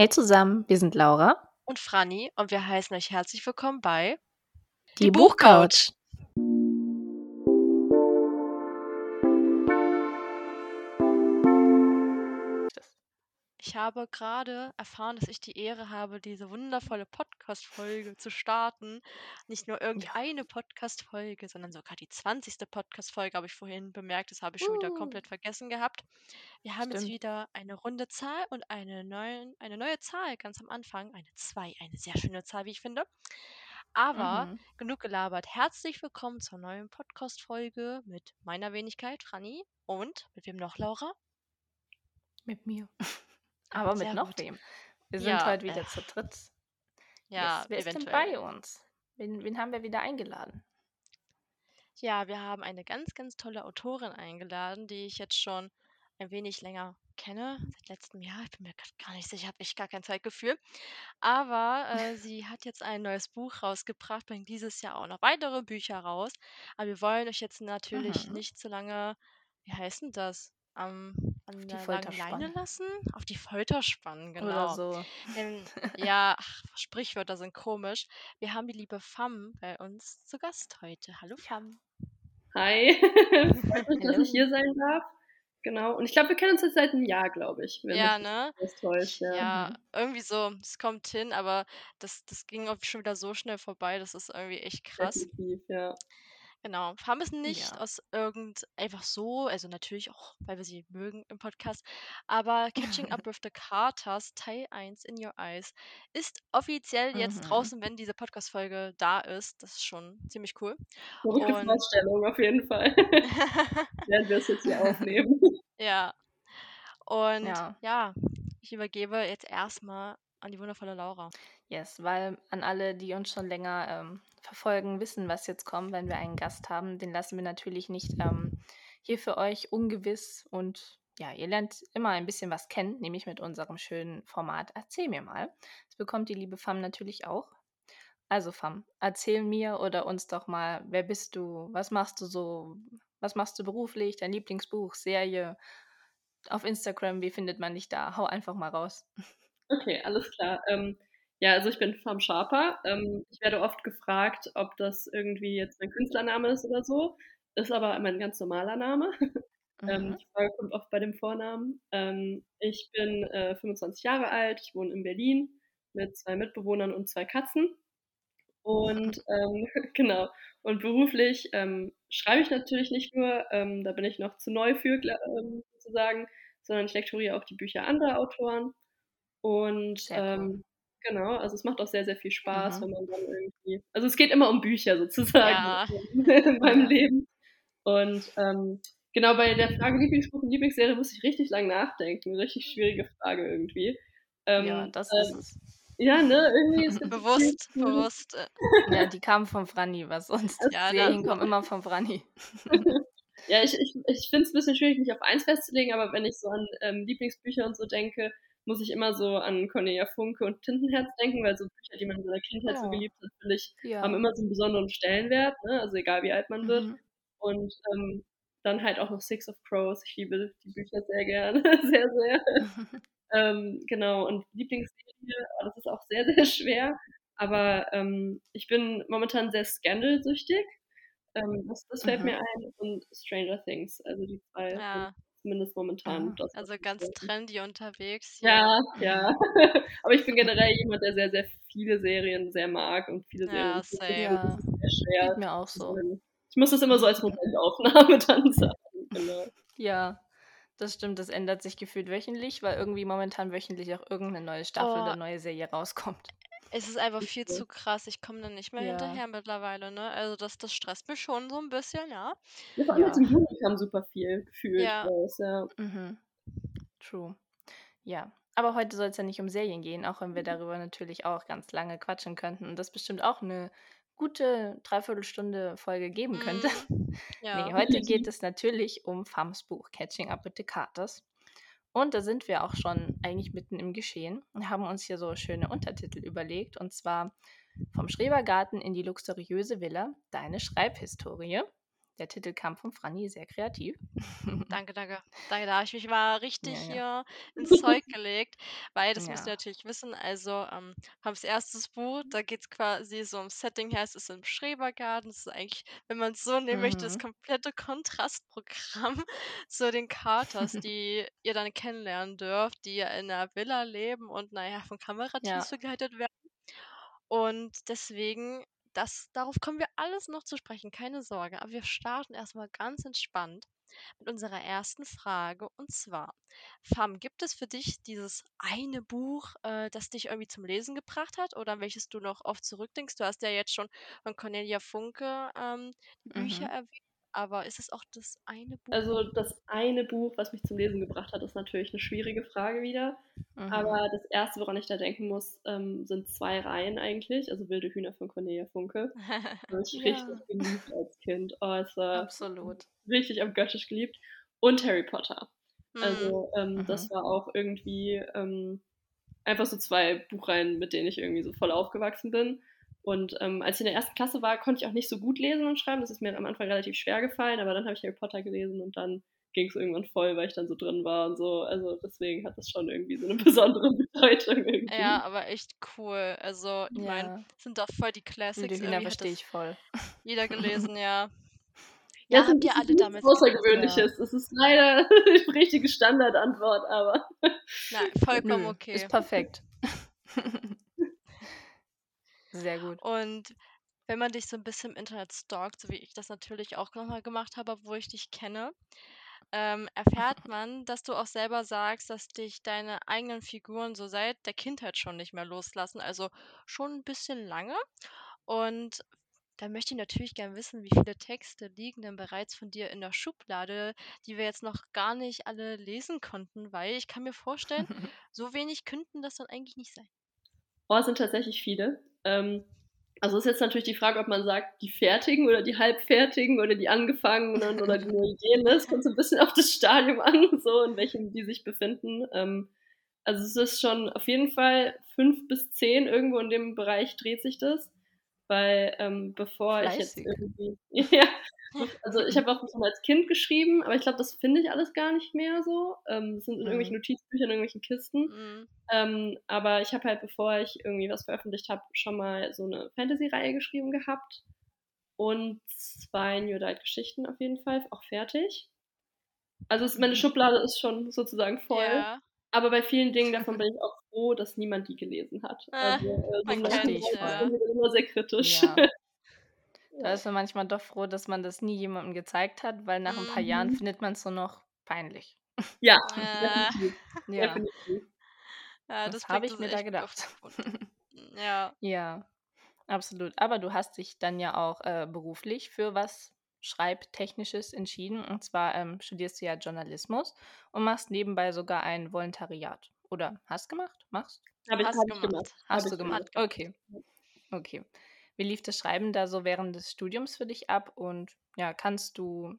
Hey zusammen, wir sind Laura und Franny und wir heißen euch herzlich willkommen bei Die, Die Buchcouch. Ich habe gerade erfahren, dass ich die Ehre habe, diese wundervolle Podcast-Folge zu starten. Nicht nur irgendeine ja. Podcast-Folge, sondern sogar die 20. Podcast-Folge habe ich vorhin bemerkt. Das habe ich schon uh. wieder komplett vergessen gehabt. Wir haben Stimmt. jetzt wieder eine runde Zahl und eine, neuen, eine neue Zahl ganz am Anfang. Eine 2, eine sehr schöne Zahl, wie ich finde. Aber mhm. genug gelabert. Herzlich willkommen zur neuen Podcast-Folge mit meiner Wenigkeit, Franny. Und mit wem noch, Laura? Mit mir. Aber mit noch gut. wem. Wir sind ja, heute wieder äh, zu dritt. Ja, yes. Wer eventuell. ist denn bei uns? Wen, wen haben wir wieder eingeladen? Ja, wir haben eine ganz, ganz tolle Autorin eingeladen, die ich jetzt schon ein wenig länger kenne, seit letztem Jahr. Ich bin mir gar nicht sicher, habe ich gar kein Zeitgefühl. Aber äh, sie hat jetzt ein neues Buch rausgebracht, bringt dieses Jahr auch noch weitere Bücher raus. Aber wir wollen euch jetzt natürlich mhm. nicht so lange, wie heißt denn das? am, an der langen Leine lassen? Auf die Folter spannen, genau. Oder so. Denn, ja, ach, Sprichwörter sind komisch. Wir haben die liebe Fam bei uns zu Gast heute. Hallo Fam. Hi, freut mich, dass ich hier sein darf. Genau. Und ich glaube, wir kennen uns jetzt seit einem Jahr, glaube ich. Ja, ne? Täuscht, ja. ja, mhm. irgendwie so. Es kommt hin, aber das, das ging auch schon wieder so schnell vorbei. Das ist irgendwie echt krass. Definitiv, ja. Genau. Haben es nicht Ja. aus irgend einfach so, also natürlich auch, weil wir sie mögen im Podcast, aber Catching Up with the Carters Teil 1 in Your Eyes ist offiziell jetzt Mhm. draußen, wenn diese Podcast-Folge da ist. Das ist schon ziemlich cool. Verrückte Und Vorstellung auf jeden Fall. Werden wir es jetzt hier aufnehmen. ja. Und Ja. ja, ich übergebe jetzt erstmal an die wundervolle Laura. Yes, weil an alle, die uns schon länger ähm, verfolgen, wissen, was jetzt kommt, wenn wir einen Gast haben. Den lassen wir natürlich nicht ähm, hier für euch ungewiss und ja, ihr lernt immer ein bisschen was kennen, nämlich mit unserem schönen Format Erzähl mir mal. Das bekommt die liebe Fam natürlich auch. Also Fam, erzähl mir oder uns doch mal, wer bist du, was machst du so, was machst du beruflich, dein Lieblingsbuch, Serie, auf Instagram, wie findet man dich da? Hau einfach mal raus. Okay, alles klar. Ähm, ja, also ich bin Farm Sharper. Ähm, ich werde oft gefragt, ob das irgendwie jetzt mein Künstlername ist oder so. Ist aber mein ganz normaler Name. ähm, die Frage kommt oft bei dem Vornamen. Ähm, ich bin äh, 25 Jahre alt, ich wohne in Berlin mit zwei Mitbewohnern und zwei Katzen. Und ähm, genau, und beruflich ähm, schreibe ich natürlich nicht nur, ähm, da bin ich noch zu neu für, ähm, sozusagen, sondern ich lektoriere auch die Bücher anderer Autoren. Und ähm, Genau, also es macht auch sehr, sehr viel Spaß, mhm. wenn man dann irgendwie. Also es geht immer um Bücher sozusagen ja. in meinem Leben. Und ähm, genau bei der Frage Lieblingsbuch und Lieblingsserie muss ich richtig lang nachdenken. Richtig schwierige Frage irgendwie. Ähm, ja, das ist ähm, es. Ja, ne, irgendwie ist es Bewusst, bewusst. Äh. Ja, die kamen von Franny, was sonst. Also, ja, Serien kommen immer von Franny. ja, ich, ich, ich finde es ein bisschen schwierig, mich auf eins festzulegen, aber wenn ich so an ähm, Lieblingsbücher und so denke, muss ich immer so an Cornelia Funke und Tintenherz denken, weil so Bücher, die man in seiner Kindheit ja. so geliebt hat, finde ich, ja. haben immer so einen besonderen Stellenwert, ne? also egal wie alt man mhm. wird. Und ähm, dann halt auch noch Six of Crows. Ich liebe die Bücher sehr gerne, sehr, sehr. ähm, genau, und Lieblingsserie, oh, das ist auch sehr, sehr schwer. Aber ähm, ich bin momentan sehr Scandal-süchtig. Ähm, das, das fällt mhm. mir ein. Und Stranger Things, also die zwei ja zumindest momentan. Das, also ganz trendy unterwegs. Ja, ja. Aber ich bin generell jemand, der sehr, sehr viele Serien sehr mag und viele ja, Serien. Ja, das ist sehr schwer. Geht mir auch so. Ich muss das immer so als Momentaufnahme dann sagen. Genau. Ja, das stimmt, das ändert sich gefühlt wöchentlich, weil irgendwie momentan wöchentlich auch irgendeine neue Staffel oh. oder neue Serie rauskommt. Es ist einfach viel zu krass. Ich komme da nicht mehr Ja. hinterher mittlerweile, ne? Also das, das stresst mich schon so ein bisschen, ja. Ja, vor allem jetzt im Juni kam super viel gefühlt Ja. raus, ja. Mhm. True. Ja. Aber heute soll es ja nicht um Serien gehen, auch wenn wir mhm. darüber natürlich auch ganz lange quatschen könnten und das bestimmt auch eine gute Dreiviertelstunde Folge geben könnte. Mhm. Nee, heute geht es natürlich um Fams Buch Catching Up with the Carters. Und da sind wir auch schon eigentlich mitten im Geschehen und haben uns hier so schöne Untertitel überlegt. Und zwar vom Schrebergarten in die luxuriöse Villa, deine Schreibhistorie. Der Titel kam von Franny, sehr kreativ. Danke, danke. Danke, da habe ich mich mal richtig Ja, ja. hier ins Zeug gelegt, weil das müsst ihr Ja. natürlich wissen. Also, ähm, Pams erstes Buch, da geht es quasi so ums Setting her, es ist im Schrebergarten. Das ist eigentlich, wenn man es so nehmen möchte, das Mhm. komplette Kontrastprogramm zu den Carters, die ihr dann kennenlernen dürft, die ja in einer Villa leben und naja, von Kamerateams Ja. begleitet werden. Und deswegen, das, darauf kommen wir alles noch zu sprechen, keine Sorge. Aber wir starten erstmal ganz entspannt mit unserer ersten Frage. Und zwar, Fam, gibt es für dich dieses eine Buch, äh, das dich irgendwie zum Lesen gebracht hat oder an welches du noch oft zurückdenkst? Du hast ja jetzt schon von Cornelia Funke ähm, die Bücher Mhm. erwähnt, aber ist es auch das eine Buch? Also das eine Buch, was mich zum Lesen gebracht hat, ist natürlich eine schwierige Frage wieder. Mhm. Aber das erste, woran ich da denken muss, ähm, sind zwei Reihen eigentlich. Also Wilde Hühner von Cornelia Funke. Habe ich Ja. richtig geliebt als Kind. Oh, es war Absolut. richtig abgöttisch geliebt. Und Harry Potter. Hm, Also ähm, Mhm. das war auch irgendwie ähm, einfach so zwei Buchreihen, mit denen ich irgendwie so voll aufgewachsen bin. Und ähm, als ich in der ersten Klasse war, konnte ich auch nicht so gut lesen und schreiben. Das ist mir am Anfang relativ schwer gefallen, aber dann habe ich Harry Potter gelesen und dann ging es irgendwann voll, weil ich dann so drin war und so. Also deswegen hat das schon irgendwie so eine besondere Bedeutung irgendwie. ja, aber echt cool. Also, ich meine, Ja. sind doch voll die Classics. Hat verstehe ich voll. jeder gelesen, ja. Ja, Ja, ihr bisschen alle gelesen? Außergewöhnliches. Es ist leider die richtige Standardantwort, aber Nein, vollkommen okay. ist perfekt. Sehr gut. Und wenn man dich so ein bisschen im Internet stalkt, so wie ich das natürlich auch nochmal gemacht habe, wo ich dich kenne, ähm, erfährt man, dass du auch selber sagst, dass dich deine eigenen Figuren so seit der Kindheit schon nicht mehr loslassen, also schon ein bisschen lange. Und da möchte ich natürlich gern wissen, wie viele Texte liegen denn bereits von dir in der Schublade, die wir jetzt noch gar nicht alle lesen konnten, weil ich kann mir vorstellen, so wenig könnten das dann eigentlich nicht sein. Oh, es sind tatsächlich viele. Ähm, also ist jetzt natürlich die Frage, ob man sagt, die fertigen oder die halbfertigen oder die angefangenen oder die nur Ideen. Es kommt so ein bisschen auf das Stadium an, so in welchem die sich befinden. Ähm, also es ist schon auf jeden Fall fünf bis zehn irgendwo in dem Bereich dreht sich das. Weil ähm, bevor ich jetzt Fleißig. irgendwie, ja, also ich habe auch schon als Kind geschrieben, aber ich glaube, das finde ich alles gar nicht mehr so. Ähm, das sind in irgendwelchen Mhm. Notizbüchern, in irgendwelchen Kisten. Mm, Ähm, aber ich habe halt, bevor ich irgendwie was veröffentlicht habe, schon mal so eine Fantasy-Reihe geschrieben gehabt. Und zwei New Adult Geschichten auf jeden Fall, auch fertig. Also es, meine Mhm. Schublade ist schon sozusagen voll. ja. Aber bei vielen Dingen davon bin ich auch froh, dass niemand die gelesen hat. Äh, Also äh, so kennt's, ist ja. immer sehr kritisch. Ja. Da ist man manchmal doch froh, dass man das nie jemandem gezeigt hat, weil nach ein paar Jahren Mhm. findet man es so noch peinlich. Ja, Äh. Ja, ja, das das habe ich mir da gedacht. Ja. Ja, absolut. Aber du hast dich dann ja auch äh, beruflich für was Schreibtechnisches entschieden. Und zwar ähm, studierst du ja Journalismus und machst nebenbei sogar ein Volontariat. Oder hast gemacht? Machst? Habe ich, Hast hab ich gemacht. gemacht. Hast Hab du gemacht? gemacht. Okay. Okay. Wie lief das Schreiben da so während des Studiums für dich ab? Und ja, kannst du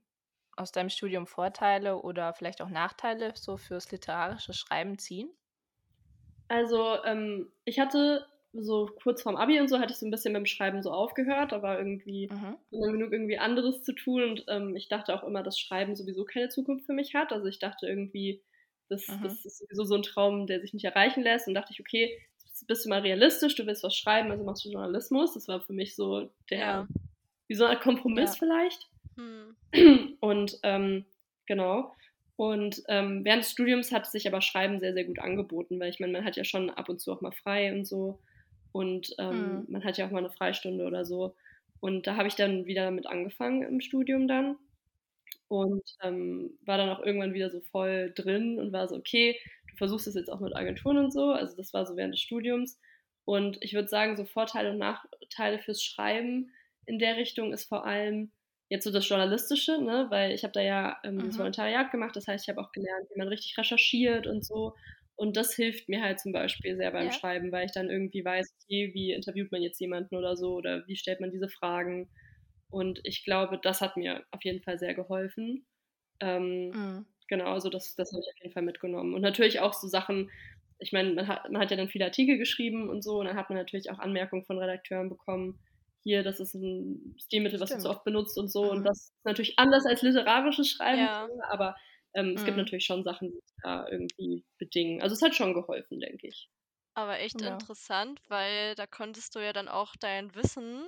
aus deinem Studium Vorteile oder vielleicht auch Nachteile so fürs literarische Schreiben ziehen? Also, ähm, ich hatte so kurz vorm Abi und so, hatte ich so ein bisschen mit dem Schreiben so aufgehört, aber irgendwie Mhm. immer genug irgendwie anderes zu tun und ähm, ich dachte auch immer, dass Schreiben sowieso keine Zukunft für mich hat. Also ich dachte irgendwie, das, das ist sowieso so ein Traum, der sich nicht erreichen lässt und dachte ich, okay, bist du mal realistisch, du willst was schreiben, also machst du Journalismus. Das war für mich so der, Ja. wie so ein Kompromiss Ja. vielleicht. Hm. Und ähm, genau. Und ähm, während des Studiums hat sich aber Schreiben sehr, sehr gut angeboten, weil ich meine, man hat ja schon ab und zu auch mal frei und so. Und ähm, Mhm. man hat ja auch mal eine Freistunde oder so. Und da habe ich dann wieder damit angefangen im Studium dann. Und ähm, war dann auch irgendwann wieder so voll drin und war so, okay, du versuchst es jetzt auch mit Agenturen und so. Also das war so während des Studiums. Und ich würde sagen, so Vorteile und Nachteile fürs Schreiben in der Richtung ist vor allem jetzt so das Journalistische, ne? weil ich habe da ja ähm, das Mhm. Volontariat gemacht, das heißt, ich habe auch gelernt, wie man richtig recherchiert und so. Und das hilft mir halt zum Beispiel sehr beim Ja. Schreiben, weil ich dann irgendwie weiß, okay, wie interviewt man jetzt jemanden oder so oder wie stellt man diese Fragen. Und ich glaube, das hat mir auf jeden Fall sehr geholfen. Ähm, Mhm. Genau, also das, das habe ich auf jeden Fall mitgenommen. Und natürlich auch so Sachen, ich meine, man hat, man hat ja dann viele Artikel geschrieben und so, und dann hat man natürlich auch Anmerkungen von Redakteuren bekommen, hier, das ist ein Stilmittel, was Stimmt. du so oft benutzt und so. Mhm. Und das ist natürlich anders als literarisches Schreiben, Ja. aber ähm, es gibt Mhm. natürlich schon Sachen, die sich da irgendwie bedingen. Also es hat schon geholfen, denke ich. Aber echt Ja. interessant, weil da konntest du ja dann auch dein Wissen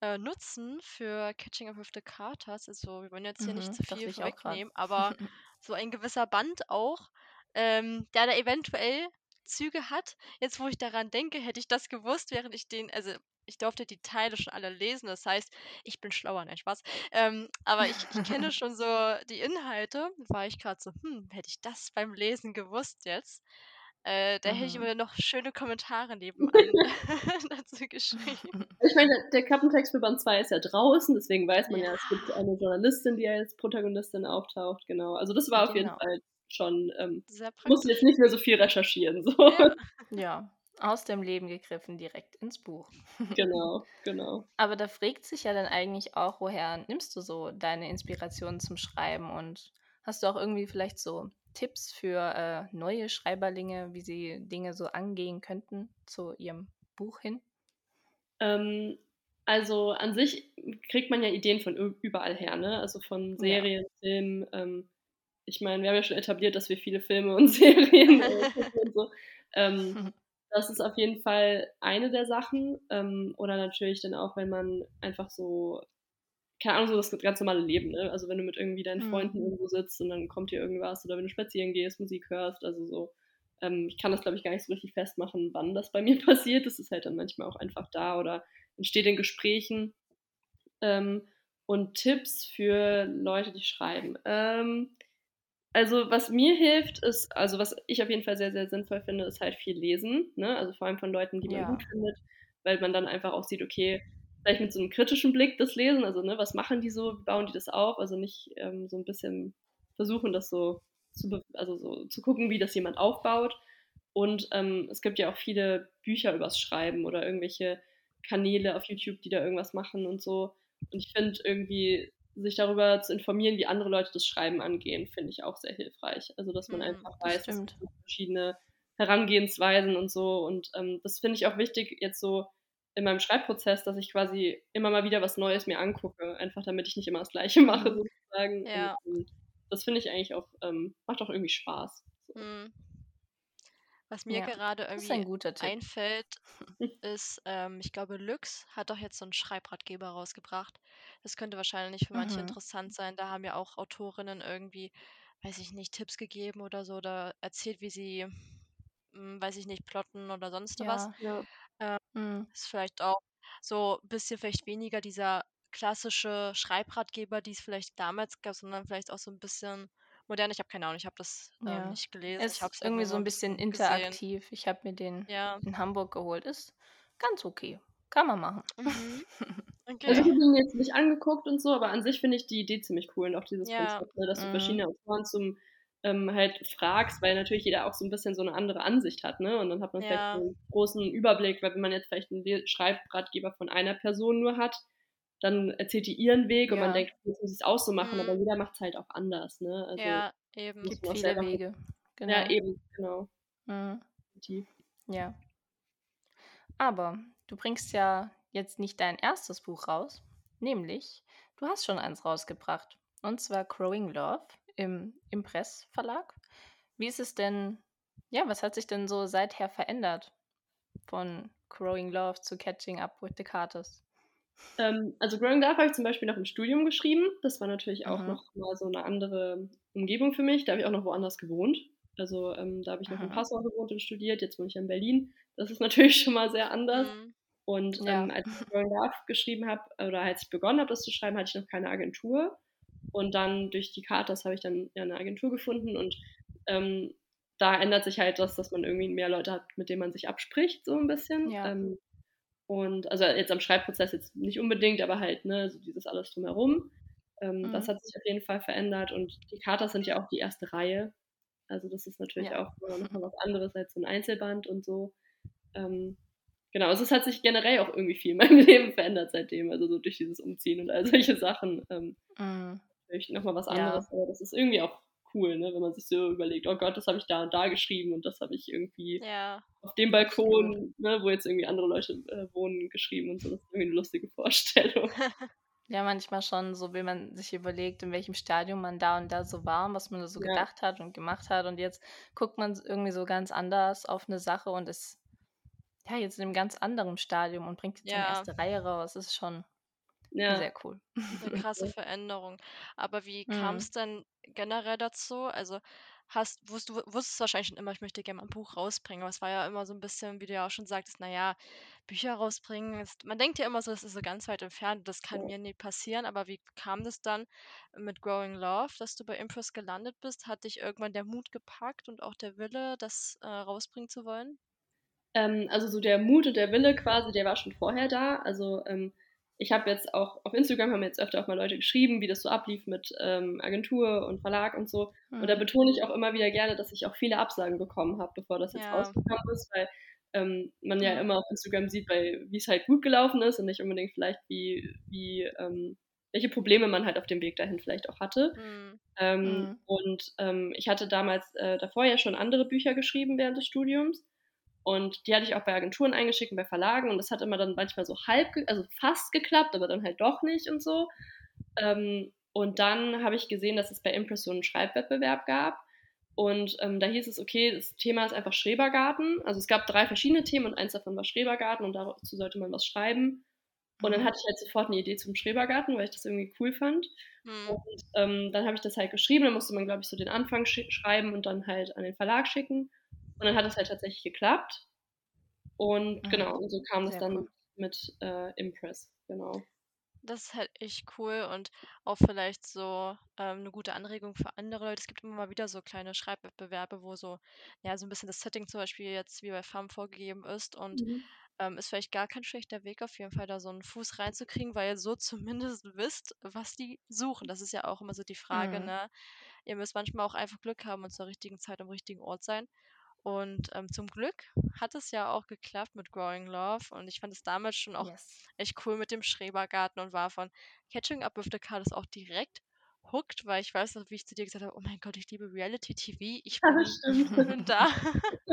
äh, nutzen für Catching Up with the Carters. Also wir wollen jetzt hier nicht Mhm, zu dachte viel vorwegnehmen, aber so ein gewisser Band auch, ähm, der da eventuell Züge hat. Jetzt, wo ich daran denke, hätte ich das gewusst, während ich den, also ich durfte die Teile schon alle lesen. Das heißt, ich bin schlauer, nein, Spaß. Ähm, aber ich, ich kenne schon so die Inhalte. War ich gerade so, hm, hätte ich das beim Lesen gewusst jetzt? Äh, da hätte ich Mhm. mir noch schöne Kommentare nebenan dazu geschrieben. Ich meine, der- Klappentext für Band 2 ist ja draußen, deswegen weiß man ja, Ja. es gibt eine Journalistin, die als Protagonistin auftaucht, genau. Also das war auf jeden Genau. Fall schon, ähm, musste jetzt nicht mehr so viel recherchieren. So. Ja. Ja, aus dem Leben gegriffen, direkt ins Buch. genau, genau. Aber da fragt sich ja dann eigentlich auch, woher nimmst du so deine Inspirationen zum Schreiben und hast du auch irgendwie vielleicht so Tipps für äh, neue Schreiberlinge, wie sie Dinge so angehen könnten zu ihrem Buch hin? Ähm, also an sich kriegt man ja Ideen von überall her, ne? Also von Ja. Serien, Filmen. Ähm, ich meine, wir haben ja schon etabliert, dass wir viele Filme und Serien und so. Ähm, das ist auf jeden Fall eine der Sachen. Ähm, oder natürlich dann auch, wenn man einfach so, keine Ahnung, so das ganz normale Leben, ne? Also wenn du mit irgendwie deinen Mhm. Freunden irgendwo sitzt und dann kommt dir irgendwas oder wenn du spazieren gehst, Musik hörst, also so. Ähm, ich kann das, glaube ich, gar nicht so richtig festmachen, wann das bei mir passiert. Das ist halt dann manchmal auch einfach da oder entsteht in Gesprächen. Ähm, und Tipps für Leute, die schreiben. Ähm, also was mir hilft, ist, also was ich auf jeden Fall sehr, sehr sinnvoll finde, ist halt viel lesen. Ne? Also vor allem von Leuten, die man Ja. gut findet, weil man dann einfach auch sieht, okay, vielleicht mit so einem kritischen Blick das Lesen, also ne, was machen die so, wie bauen die das auf? Also nicht ähm, so ein bisschen versuchen, das so zu, also so zu gucken, wie das jemand aufbaut. Und ähm, es gibt ja auch viele Bücher übers Schreiben oder irgendwelche Kanäle auf YouTube, die da irgendwas machen und so. Und ich finde irgendwie, sich darüber zu informieren, wie andere Leute das Schreiben angehen, finde ich auch sehr hilfreich. Also, dass man Mhm, einfach das weiß, es stimmt. gibt verschiedene Herangehensweisen und so. Und ähm, das finde ich auch wichtig jetzt so in meinem Schreibprozess, dass ich quasi immer mal wieder was Neues mir angucke, einfach damit ich nicht immer das Gleiche mache, Mhm. sozusagen. Ja. Und, ähm, das finde ich eigentlich auch, ähm, macht auch irgendwie Spaß. So. Hm. Was mir Ja, gerade ein irgendwie guter Tipp. einfällt, ist, ähm, ich glaube, Lux hat doch jetzt so einen Schreibratgeber rausgebracht. Das könnte wahrscheinlich für manche Mhm. interessant sein. Da haben ja auch Autorinnen irgendwie, weiß ich nicht, Tipps gegeben oder so oder erzählt, wie sie, hm, weiß ich nicht, plotten oder sonst was. Ja. Ja. Mhm. Ist vielleicht auch so ein bisschen vielleicht weniger dieser klassische Schreibratgeber, die es vielleicht damals gab, sondern vielleicht auch so ein bisschen modern. Ich habe keine Ahnung, ich habe das ähm, Ja. nicht gelesen. Es Ich habe ist es irgendwie so ein bisschen gesehen. interaktiv. Ich habe mir den Ja. in Hamburg geholt. Ist ganz okay. Kann man machen. Mhm. Also Okay. ich habe ihn jetzt nicht angeguckt und so, aber an sich finde ich die Idee ziemlich cool und auch dieses Ja. Konzept, ne, dass du Mhm. verschiedene Autoren zum ähm, halt fragst, weil natürlich jeder auch so ein bisschen so eine andere Ansicht hat, ne? Und dann hat man vielleicht Ja. so einen großen Überblick, weil wenn man jetzt vielleicht einen Schreibratgeber von einer Person nur hat, dann erzählt die ihren Weg und man Ja. denkt, jetzt muss ich es auch so machen, aber Mhm. jeder macht es halt auch anders, ne? Also Ja, eben. muss Gibt man auch viele. Wege. Genau. Ja, eben, genau. Mhm. Ja. Aber du bringst ja jetzt nicht dein erstes Buch raus, nämlich du hast schon eins rausgebracht. Und zwar Growing Love im Impress Verlag. Wie ist es denn, ja, was hat sich denn so seither verändert von Growing Love zu Catching Up with the Carters? Ähm, also Growing Up habe ich zum Beispiel noch im Studium geschrieben. Das war natürlich auch Mhm. noch mal so eine andere Umgebung für mich. Da habe ich auch noch woanders gewohnt. Also ähm, da habe ich noch in Mhm. Passau gewohnt und studiert. Jetzt wohne ich in Berlin. Das ist natürlich schon mal sehr anders. Mhm. Und Ja. ähm, als ich Growing Up geschrieben habe, oder als ich begonnen habe, das zu schreiben, hatte ich noch keine Agentur. Und dann durch die Carters habe ich dann ja eine Agentur gefunden und ähm, da ändert sich halt das, dass man irgendwie mehr Leute hat, mit denen man sich abspricht, so ein bisschen. Ja. Ähm, und also jetzt am Schreibprozess jetzt nicht unbedingt, aber halt, ne, so dieses alles drumherum. Ähm, Mhm. Das hat sich auf jeden Fall verändert und die Carters sind ja auch die erste Reihe. Also das ist natürlich Ja. auch nochmal was anderes als so ein Einzelband und so. Ähm, genau, also es hat sich generell auch irgendwie viel in meinem Leben verändert seitdem, also so durch dieses Umziehen und all solche Sachen. Ähm, Mhm. Natürlich nochmal was Ja. anderes, aber das ist irgendwie auch cool, ne? wenn man sich so überlegt, oh Gott, das habe ich da und da geschrieben und das habe ich irgendwie Ja. auf dem Balkon, ne, wo jetzt irgendwie andere Leute äh, wohnen, geschrieben und so. Das ist irgendwie eine lustige Vorstellung. Ja, manchmal schon so, wenn man sich überlegt, in welchem Stadium man da und da so war und was man da so Ja. gedacht hat und gemacht hat. Und jetzt guckt man irgendwie so ganz anders auf eine Sache und ist ja jetzt in einem ganz anderen Stadium und bringt jetzt in Ja. erste Reihe raus. Das ist schon Ja. sehr cool. 'Ne krasse Veränderung. Aber wie Mhm. kam's denn generell dazu? Also, hast wusst du wusstest wahrscheinlich schon immer: „Ich möchte gerne mal 'n Buch rausbringen“, aber es war ja immer so 'n bisschen, wie du ja auch schon sagtest: „Na ja, Bücher rausbringen ist“ man denkt ja immer so, das ist so ganz weit entfernt, das kann Ja. mir nie passieren. Aber wie kam das dann mit Growing Love, dass du bei Impress gelandet bist? Hat dich irgendwann der Mut gepackt und auch der Wille, das, äh, rausbringen zu wollen? Ähm, also so der Mut und der Wille quasi, der war schon vorher da. Also, ähm, ich habe jetzt auch auf Instagram haben jetzt öfter auch mal Leute geschrieben, wie das so ablief mit, ähm, Agentur und Verlag und so. Und da Mhm. betone ich auch immer wieder gerne, dass ich auch viele Absagen bekommen habe, bevor das jetzt Ja. rausgekommen ist, weil, ähm, man ja Mhm. immer auf Instagram sieht, bei wie's halt gut gelaufen ist und nicht unbedingt vielleicht wie wie, ähm welche Probleme man halt auf dem Weg dahin vielleicht auch hatte. Mhm. Ähm, Mhm. und, ähm, ich hatte damals, äh, davor ja schon andere Bücher geschrieben während des Studiums und die hatte ich auch bei Agenturen eingeschickt und bei Verlagen und das hat immer dann manchmal so halb also fast geklappt, aber dann halt doch nicht und so. Ähm, und dann habe ich gesehen, dass es bei Impress so 'n Schreibwettbewerb gab und, ähm, da hieß es: „Okay, das Thema ist einfach Schrebergarten.“ Also, es gab 3 verschiedene Themen und eins davon war Schrebergarten und dazu sollte man was schreiben. Und dann Mhm. hatte ich halt sofort 'ne Idee zum Schrebergarten, weil ich das irgendwie cool fand. Mhm. Und, ähm, dann habe ich das halt geschrieben, dann musste man, glaube ich, so den Anfang sch schreiben und dann halt an den Verlag schicken. Und dann hat es halt tatsächlich geklappt. Und Mhm. genau, und so kam das Sehr dann cool. mit, äh, Impress, genau. Das ist halt echt cool und auch vielleicht so, ähm, 'ne gute Anregung für andere Leute. Es gibt immer mal wieder so kleine Schreibwettbewerbe, wo so ja, so 'n bisschen das Setting zum Beispiel jetzt wie bei FAM vorgegeben ist und, Mhm. ähm, ist vielleicht gar kein schlechter Weg auf jeden Fall, da so 'n Fuß reinzukriegen, weil ihr so zumindest wisst, was die suchen. Das ist ja auch immer so die Frage, Mhm. ne? Ihr müsst manchmal auch einfach Glück haben und zur richtigen Zeit am richtigen Ort sein. Und, ähm, zum Glück hat es ja auch geklappt mit Growing Love und ich fand es damals schon auch Yes. echt cool mit dem Schrebergarten und war von Catching Up with the Cardass auch direkt hooked, weil ich weiß noch, wie ich zu dir gesagt habe: „Oh mein Gott, ich liebe Reality TV. Ich bin stimmt. bin da.“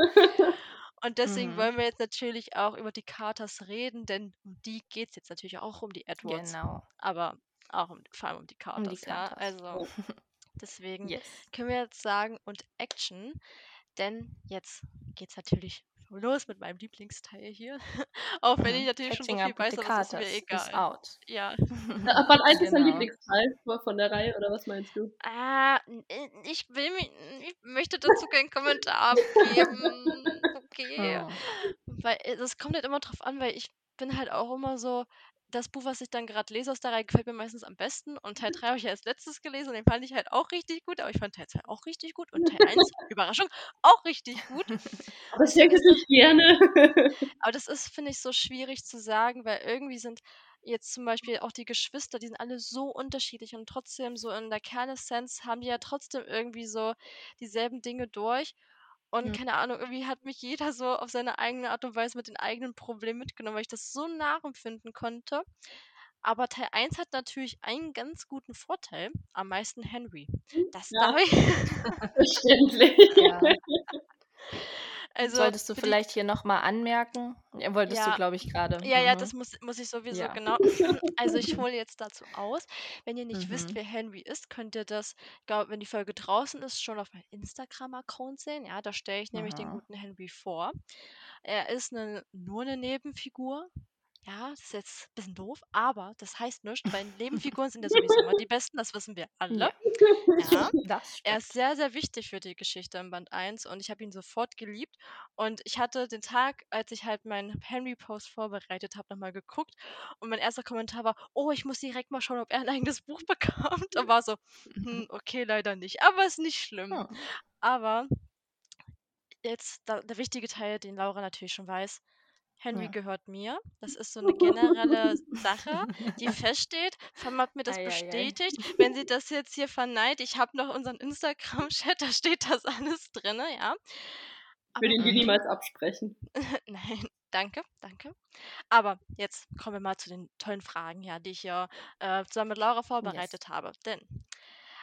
Und deswegen Mhm. wollen wir jetzt natürlich auch über die Carters reden, denn um die geht's jetzt natürlich auch um die Edwards, Genau. aber auch um vor allem um die Um die Carters, ja? Carters. Also, Ja. deswegen Yes. können wir jetzt sagen und Action, denn jetzt geht's natürlich los mit meinem Lieblingsteil hier. Auch wenn ich Mhm. natürlich schon so Catching viel weiß, aber es ist mir Carters is egal. out. Ja. Ab wann eins ist dein Genau. Lieblingsteil von der Reihe oder was meinst du? Ah, ich will ich möchte dazu keinen Kommentar abgeben. Okay. Oh. Weil, äh, das kommt halt immer drauf an, weil ich bin halt auch immer so das Buch, was ich dann grad lese aus der Reihe, gefällt mir meistens am besten und Teil 3 habe ich ja als Letztes gelesen und den fand ich halt auch richtig gut, aber ich fand Teil 2 auch richtig gut und Teil 1, Überraschung, auch richtig gut. Aber ich denke das nicht gerne. aber das ist, finde ich, so schwierig zu sagen, weil irgendwie sind jetzt zum Beispiel auch die Geschwister, die sind alle so unterschiedlich und trotzdem so in der Kernessenz haben die ja trotzdem irgendwie so dieselben Dinge durch. Und Mhm. keine Ahnung, irgendwie hat mich jeder so auf seine eigene Art und Weise mit den eigenen Problemen mitgenommen, weil ich das so nachempfinden konnte. Aber Teil 1 hat natürlich einen ganz guten Vorteil, am meisten Henry. Das Ja. darf ich Verständlich. Ja. Also, Solltest du die vielleicht hier noch mal anmerken? Ja, wolltest du, Ja. glaube ich, grade. Ja, ja, Mhm. das muss muss ich sowieso, Ja. genau. Also, ich hole jetzt dazu aus. Wenn ihr nicht wisst, Mhm. wer Henry ist, könnt ihr das, glaube wenn die Folge draußen ist, schon auf meinem Instagram-Account sehen. Ja, da stelle ich nämlich den Mhm. guten Henry vor. Er ist 'ne nur 'ne Nebenfigur. Ja, das ist jetzt bisschen doof, aber das heißt nichts, weil Nebenfiguren sind ja sowieso immer die Besten, das wissen wir alle. Ja. Ja. Das Er ist sehr, sehr wichtig für die Geschichte in Band 1 und ich habe ihn sofort geliebt. Und ich hatte den Tag, als ich halt meinen Henry-Post vorbereitet habe, noch mal geguckt und mein erster Kommentar war: „Oh, ich muss direkt mal schauen, ob er 'n eigenes Buch bekommt.“ Und war so: „Hm, okay, leider nicht.“ Aber ist nicht schlimm. Hm. Aber jetzt da der wichtige Teil, den Laura natürlich schon weiß. Henry Ja. gehört mir. Das ist so 'ne generelle Sache, die feststeht. Fam hat mir das Ei, ei, ei. bestätigt. Wenn sie das jetzt hier verneint ich habe noch unseren Instagram-Chat, da steht das alles drinne, ja. Ich würde Aber ihn dir Mhm. niemals absprechen. Nein, danke, danke. Aber jetzt kommen wir mal zu den tollen Fragen, ja, die ich hier, äh, zusammen mit Laura Yes. vorbereitet habe. Denn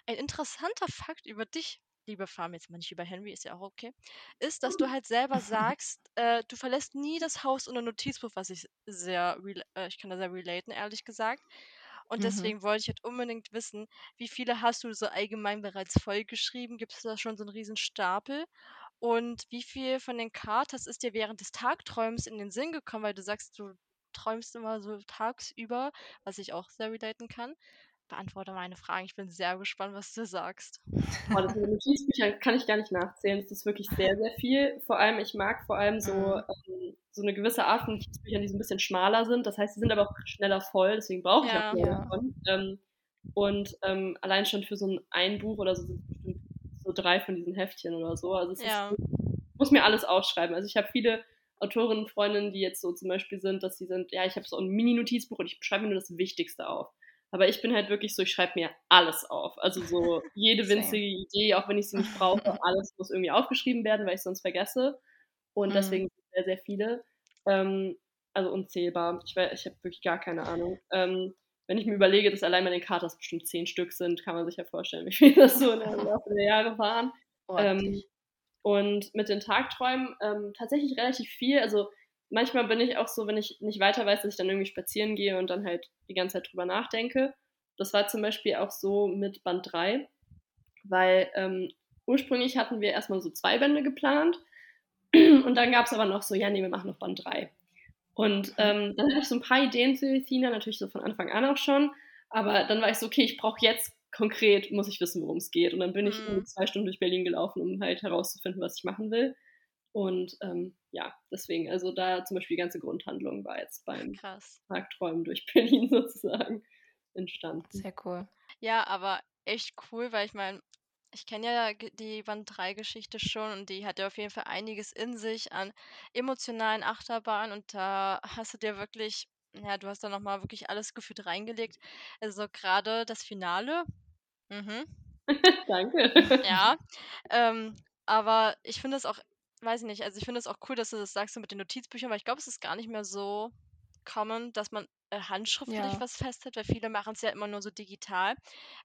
ein interessanter Fakt über dich Liebe Farm, jetzt mal nicht über Henry, ist ja auch okay, ist, dass du halt selber sagst, äh, du verlässt nie das Haus ohne Notizbuch, was ich sehr, äh, ich kann da sehr relaten, ehrlich gesagt. Und Mhm. deswegen wollte ich halt unbedingt wissen, wie viele hast du so allgemein bereits vollgeschrieben? Gibt es da schon so einen riesen Stapel? Und wie viel von den Katas ist dir während des Tagträumens in den Sinn gekommen, weil du sagst, du träumst immer so tagsüber, was ich auch sehr relaten kann. Beantworte meine Fragen. Ich bin sehr gespannt, was du sagst. Boah, das mit den Notizbüchern kann ich gar nicht nachzählen. Das ist wirklich sehr, sehr viel. Vor allem, ich mag vor allem so, Mhm. ähm, so eine gewisse Art von Notizbüchern, die so ein bisschen schmaler sind. Das heißt, sie sind aber auch schneller voll, deswegen brauche ich Ja. auch mehr Ja. davon. Ähm, und ähm, allein schon für so ein, ein Buch oder so sind es bestimmt so drei von diesen Heftchen oder so. Also es Ja. ist, ich muss mir alles aufschreiben. Also ich habe viele Autorinnen, Freundinnen, die jetzt so zum Beispiel sind, dass sie sind, ja, ich habe so ein Mini-Notizbuch und ich schreibe mir nur das Wichtigste auf. Aber ich bin halt wirklich so, ich schreibe mir alles auf. Also so jede winzige Idee, auch wenn ich sie nicht brauche, alles muss irgendwie aufgeschrieben werden, weil ich sonst vergesse. Und Mhm. deswegen sind sehr, sehr viele. Ähm, also unzählbar. Ich, ich habe wirklich gar keine Ahnung. Ähm, wenn ich mir überlege, dass allein bei den Katas bestimmt zehn Stück sind, kann man sich ja vorstellen, wie viel das so im Laufe der Jahre waren. Ähm, und mit den Tagträumen ähm, tatsächlich relativ viel. Also manchmal bin ich auch so, wenn ich nicht weiter weiß, dass ich dann irgendwie spazieren gehe und dann halt die ganze Zeit drüber nachdenke. Das war zum Beispiel auch so mit Band 3, weil ähm, ursprünglich hatten wir erstmal so zwei Bände geplant und dann gab es aber noch so, ja, nee, wir machen noch Band 3. Und ähm, dann hatte ich so ein paar Ideen zu Athena, natürlich so von Anfang an auch schon, aber dann war ich so, okay, ich brauche jetzt konkret, muss ich wissen, worum es geht. Und dann bin ich Mhm. zwei Stunden durch Berlin gelaufen, um halt herauszufinden, was ich machen will. Und ähm, ja, deswegen, also da zum Beispiel die ganze Grundhandlung war jetzt beim Krass. Tagträumen durch Berlin sozusagen entstanden. Sehr cool. Ja, aber echt cool, weil ich meine, ich kenne ja die Band 3 Geschichte schon und die hat ja auf jeden Fall einiges in sich an emotionalen Achterbahnen und da hast du dir wirklich, ja, du hast da nochmal wirklich alles gefühlt reingelegt. Also gerade das Finale. Mhm. Danke. Ja, ähm, aber ich finde es auch, weiß ich nicht, also ich finde es auch cool, dass du das sagst so mit den Notizbüchern, weil ich glaube, es ist gar nicht mehr so common, dass man äh, handschriftlich Ja. was festhält, weil viele machen es ja immer nur so digital.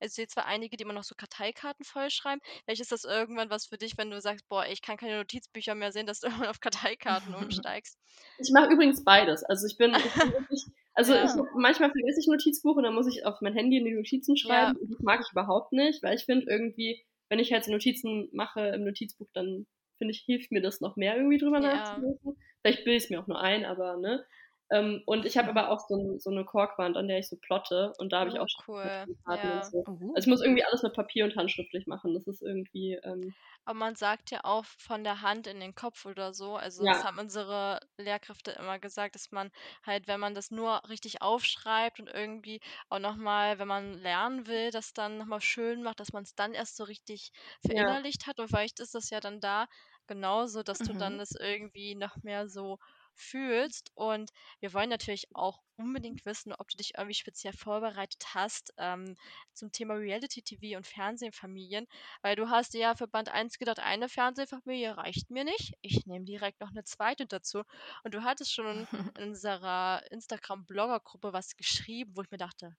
Also ich sehe zwar einige, die immer noch so Karteikarten vollschreiben. Vielleicht ist das irgendwann was für dich, wenn du sagst, boah, ich kann keine Notizbücher mehr sehen, dass du irgendwann auf Karteikarten umsteigst. Ich mache übrigens beides. Also ich bin, ich bin wirklich, also Ja. ich, manchmal vergesse ich Notizbuch und dann muss ich auf mein Handy in die Notizen schreiben. Und Das mag ich überhaupt nicht, weil ich finde irgendwie, wenn ich halt so Notizen mache im Notizbuch, dann finde ich, hilft mir das noch mehr irgendwie drüber Ja. nachzudenken. Vielleicht bilde ich es mir auch nur ein, aber ne. Ähm, und ich habe aber auch so, ein, so eine Korkwand, an der ich so plotte und da habe ich Oh, auch schon cool. Ja. und so. Uh. Also ich muss irgendwie alles mit Papier und handschriftlich machen. Das ist irgendwie, ähm, Aber man sagt ja auch von der Hand in den Kopf oder so. Also Ja. das haben unsere Lehrkräfte immer gesagt, dass man halt, wenn man das nur richtig aufschreibt und irgendwie auch nochmal, wenn man lernen will, das dann nochmal schön macht, dass man es dann erst so richtig ja. verinnerlicht hat. Und vielleicht ist das ja dann da genauso, dass du dann Mhm. das irgendwie noch mehr so fühlst. Und wir wollen natürlich auch unbedingt wissen, ob du dich irgendwie speziell vorbereitet hast ähm, zum Thema Reality TV und Fernsehfamilien, weil du hast dir ja für Band 1 gedacht, eine Fernsehfamilie reicht mir nicht. Ich nehme direkt noch eine zweite dazu. Und du hattest schon in unserer Instagram-Blogger-Gruppe was geschrieben, wo ich mir dachte,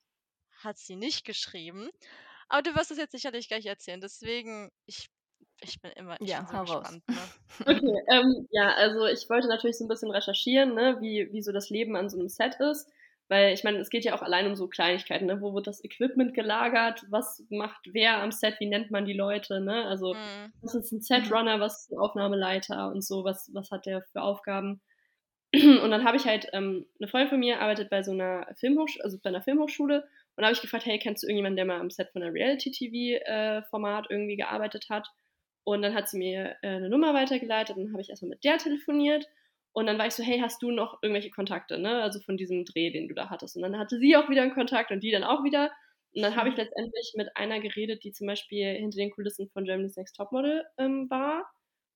hat sie nicht geschrieben. Aber du wirst es jetzt sicherlich gleich erzählen. Deswegen, ich, ich bin immer ich Ja, bin so gespannt. Ne? Okay, ähm, ja, also ich wollte natürlich so ein bisschen recherchieren, ne, wie, wie so das Leben an so einem Set ist. Weil ich meine, es geht ja auch allein um so Kleinigkeiten, ne? Wo wird das Equipment gelagert? Was macht wer am Set? Wie nennt man die Leute? Ne? Also, Mhm. was ist ein Setrunner, was ist ein Aufnahmeleiter und so, was, was hat der für Aufgaben? Und dann habe ich halt, ähm, eine Freundin von mir arbeitet bei so einer Filmhochschule, also bei einer Filmhochschule, und da habe ich gefragt, hey, kennst du irgendjemanden, der mal am Set von einer Reality-TV-Format irgendwie gearbeitet hat? Und dann hat sie mir äh, eine Nummer weitergeleitet dann habe ich erstmal mit der telefoniert. Und dann war ich so, hey, hast du noch irgendwelche Kontakte, ne? Also von diesem Dreh, den du da hattest. Und dann hatte sie auch wieder einen Kontakt und die dann auch wieder. Und dann habe ich letztendlich mit einer geredet, die zum Beispiel hinter den Kulissen von Germany's Next Topmodel ähm, war.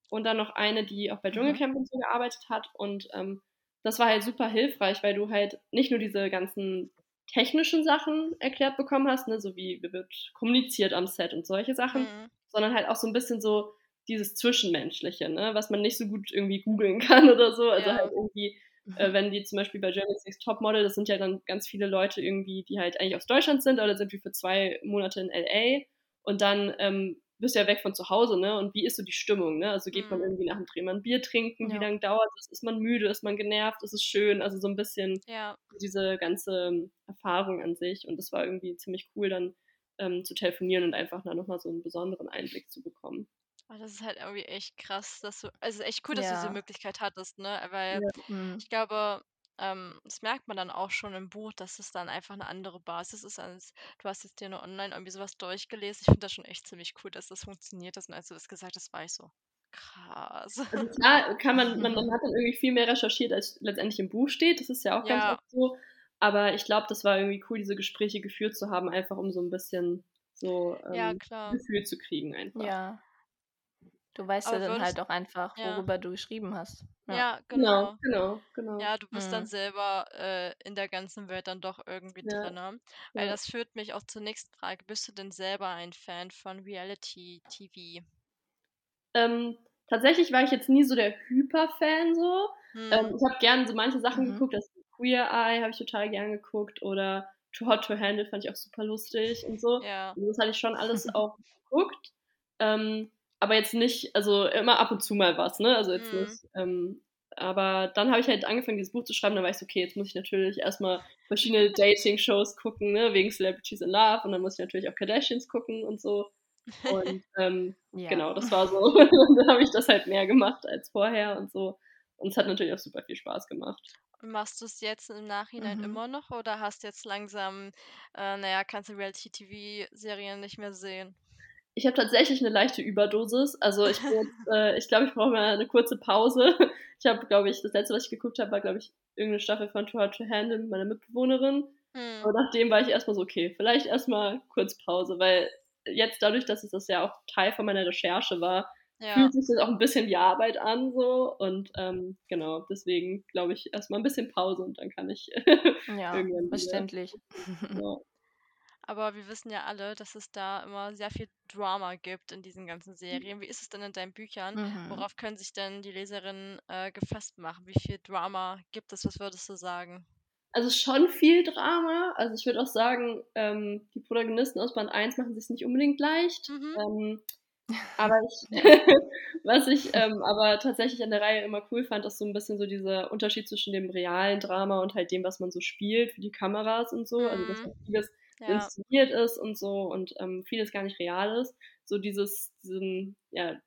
Und dann noch eine, die auch bei. Dschungelcamp und so gearbeitet hat. Und ähm, das war halt super hilfreich, weil du halt nicht nur diese ganzen technischen Sachen erklärt bekommen hast, ne, so wie wie wird kommuniziert am Set und solche Sachen, Mhm. Sondern halt auch so ein bisschen so dieses Zwischenmenschliche, ne, was man nicht so gut irgendwie googeln kann oder so. Also Ja. halt irgendwie, äh, wenn die zum Beispiel bei Germany's Next Topmodel, das sind ja dann ganz viele Leute irgendwie, die halt eigentlich aus Deutschland sind, oder sind wir für zwei Monate in LA und dann ähm, bist ja weg von zu Hause, ne? Und wie ist so die Stimmung, ne? Also geht man Mhm. irgendwie nach dem Dreh mal ein Bier trinken, wie Ja. lange dauert es? Ist man müde, ist man genervt, ist es schön? Also so ein bisschen Ja. diese ganze Erfahrung an sich. Und das war irgendwie ziemlich cool, dann ähm, zu telefonieren und einfach da nochmal so einen besonderen Einblick zu bekommen. Aber das ist halt irgendwie echt krass, dass du also echt cool, dass du diese Ja. Möglichkeit hattest, ne? Weil Ja. Mhm. ich glaube, ähm, das merkt man dann auch schon im Buch, dass es dann einfach eine andere Basis ist als du hast jetzt dir nur online irgendwie sowas durchgelesen. Ich finde das schon echt ziemlich cool, dass das funktioniert ist. Und als du das gesagt hast, war ich so: „Krass.“ Also klar kann man man man hat dann irgendwie viel mehr recherchiert, als letztendlich im Buch steht. Das ist ja auch ganz Ja. oft so. Aber ich glaube, das war irgendwie cool, diese Gespräche geführt zu haben, einfach um so ein bisschen so, Ja, ähm, klar. Gefühl zu kriegen einfach. Ja. Du weißt ja Aber dann halt auch einfach, ja. worüber du geschrieben hast. Ja. Ja, Genau, genau. genau, genau. Ja, du bist dann Mhm. selber, äh, in der ganzen Welt dann doch irgendwie Ja, drinne. Weil ja. das führt mich auch zur nächsten Frage. Bist du denn selber ein Fan von Reality-TV? Ähm, tatsächlich war ich jetzt nie so der Hyper-Fan so. Ähm, Mhm. ich habe gern so manche Sachen Mhm. geguckt, das Queer Eye habe ich total gern geguckt oder Too Hot to Handle fand ich auch super lustig und so. Ja. Also das hatte ich schon alles auch geguckt. Ähm, aber jetzt nicht, also immer ab und zu mal was, ne? Also jetzt Mhm. nicht. Ähm, aber dann habe ich halt angefangen, dieses Buch zu schreiben, dann war ich so, okay, jetzt muss ich natürlich erstmal verschiedene Dating-Shows gucken, ne, wegen Celebrities in Love und dann muss ich natürlich auch Kardashians gucken und so. Und ähm, Ja. genau, das war so. dann habe ich das halt mehr gemacht als vorher und so. Und es hat natürlich auch super viel Spaß gemacht. Machst du es jetzt im Nachhinein Mhm. immer noch oder hast jetzt langsam, äh, na ja, kannst du Reality-TV-Serien nicht mehr sehen? Ich habe tatsächlich eine leichte Überdosis. Also ich äh, ich glaube, ich brauche mal eine kurze Pause. Ich habe, glaube ich, das letzte, was ich geguckt habe, war, glaube ich, irgendeine Staffel von Too Hard to Handle mit meiner Mitbewohnerin. Mhm. Und nachdem war ich erstmal so, okay, vielleicht erstmal kurz Pause, weil jetzt dadurch, dass es das ja auch Teil von meiner Recherche war, Ja. fühlt sich das auch ein bisschen wie Arbeit an so. Und ähm, genau, deswegen glaube ich erstmal ein bisschen Pause und dann kann ich Ja, irgendwann verständlich. Ja. Aber wir wissen ja alle, dass es da immer sehr viel Drama gibt in diesen ganzen Serien. Wie ist es denn in deinen Büchern? Mhm. Worauf können sich denn die Leserinnen äh, gefasst machen? Wie viel Drama gibt es? Was würdest du sagen? Also schon viel Drama. Also ich würde auch sagen, ähm, die Protagonisten aus Band 1 machen sich nicht unbedingt leicht. Mhm. Ähm, aber ich, was ich ähm, aber tatsächlich an der Reihe immer cool fand, ist so ein bisschen so dieser Unterschied zwischen dem realen Drama und halt dem, was man so spielt für die Kameras und so. Also dass Mhm. halt vieles Ja. inszeniert ist und so und ähm, vieles gar nicht real ist. So dieses, diesen, ja,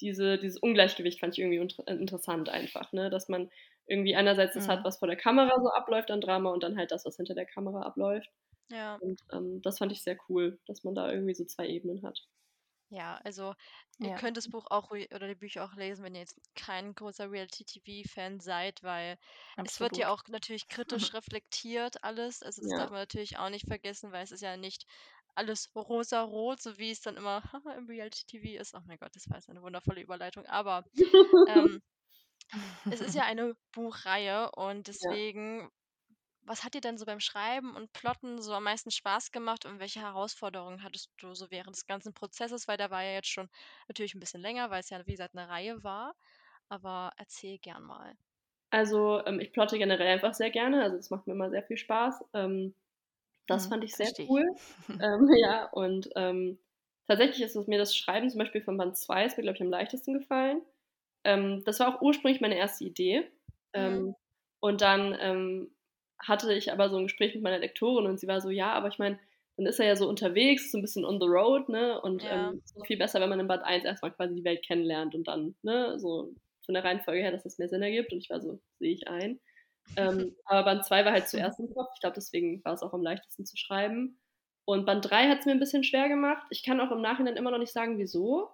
diese, dieses Ungleichgewicht fand ich irgendwie unter- interessant einfach, ne? Dass man irgendwie einerseits das Mhm. hat, was vor der Kamera so abläuft an Drama und dann halt das, was hinter der Kamera abläuft. Ja. Und ähm, das fand ich sehr cool, dass man da irgendwie so zwei Ebenen hat. Ja, also ihr Ja. könnt das Buch auch ruhig- oder die Bücher auch lesen, wenn ihr jetzt kein großer Reality-TV-Fan seid, weil es wird ja Absolut. auch natürlich kritisch reflektiert alles. Also das Ja. darf man natürlich auch nicht vergessen, weil es ist ja nicht alles rosa-rot, so wie es dann immer im Reality-TV ist. Oh mein Gott, das war jetzt eine wundervolle Überleitung. Aber ähm, es ist ja eine Buchreihe und deswegen, was hat dir denn so beim Schreiben und Plotten so am meisten Spaß gemacht und welche Herausforderungen hattest du so während des ganzen Prozesses? Weil der war ja jetzt schon natürlich ein bisschen länger, weil es ja, wie gesagt, eine Reihe war. Aber erzähl gern mal. Also ähm, ich plotte generell einfach sehr gerne, also es macht mir immer sehr viel Spaß. Ähm, das Mhm, fand ich sehr cool. ähm, ja, und ähm, tatsächlich ist es mir das Schreiben zum Beispiel von Band 2 ist mir, glaube ich, am leichtesten gefallen. Ähm, das war auch ursprünglich meine erste Idee. Ähm, Und dann hatte ich aber so ein Gespräch mit meiner Lektorin und sie war so, ja, aber ich meine, dann ist er ja so unterwegs, so ein bisschen on the road, ne? Und Ja. ähm, es ist viel besser, wenn man in Band 1 erstmal quasi die Welt kennenlernt und dann, ne, so von der Reihenfolge her, dass das mehr Sinn ergibt. Und ich war so, sehe ich ein. Ähm, aber Band 2 war halt zuerst im Kopf. Ich glaube, deswegen war es auch am leichtesten zu schreiben. Und Band 3 hat es mir ein bisschen schwer gemacht. Ich kann auch im Nachhinein immer noch nicht sagen, wieso.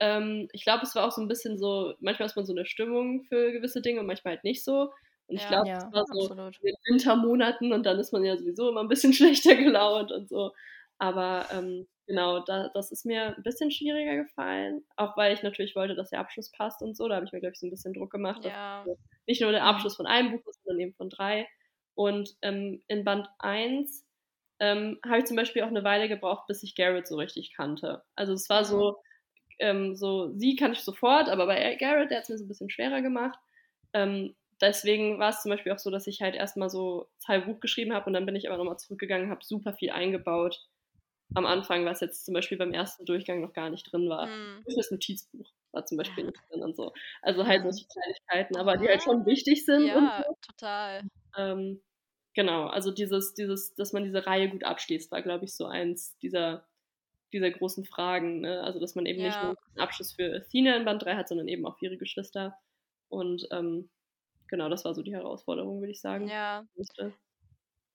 Ähm, ich glaube, es war auch so ein bisschen so, manchmal ist man so eine Stimmung für gewisse Dinge und manchmal halt nicht so. Und ich Ja. glaube, Ja, es war so absolut. in den Wintermonaten und dann ist man ja sowieso immer ein bisschen schlechter gelaunt und so. Aber ähm, genau, da, das ist mir ein bisschen schwieriger gefallen. Auch weil ich natürlich wollte, dass der Abschluss passt und so. Da habe ich mir, glaube ich, so ein bisschen Druck gemacht, dass Ja. es nicht nur der Mhm. Abschluss von einem Buch ist, sondern eben von drei. Und ähm, in Band 1 ähm, habe ich zum Beispiel auch eine Weile gebraucht, bis ich Garrett so richtig kannte. Also es war Mhm. so, ähm, so, sie kann ich sofort, aber bei Garrett, der hat es mir so ein bisschen schwerer gemacht. Ähm, deswegen war es zum Beispiel auch so, dass ich halt erstmal so zwei Buch geschrieben habe und dann bin ich aber nochmal zurückgegangen, habe super viel eingebaut, am Anfang, was jetzt zum Beispiel beim ersten Durchgang noch gar nicht drin war. Mhm. Das Notizbuch war zum Beispiel nicht drin und so. Also halt solche Kleinigkeiten, aber die halt schon wichtig sind Ja, so. total. Ähm, genau, also dieses, dieses, dass man diese Reihe gut abschließt, war, glaube ich, so eins dieser, dieser großen Fragen. Ne? Also, dass man eben nicht Ja. nur einen Abschluss für Athena in Band 3 hat, sondern eben auch für ihre Geschwister. Und ähm, genau, das war so die Herausforderung, würde ich sagen. Ja.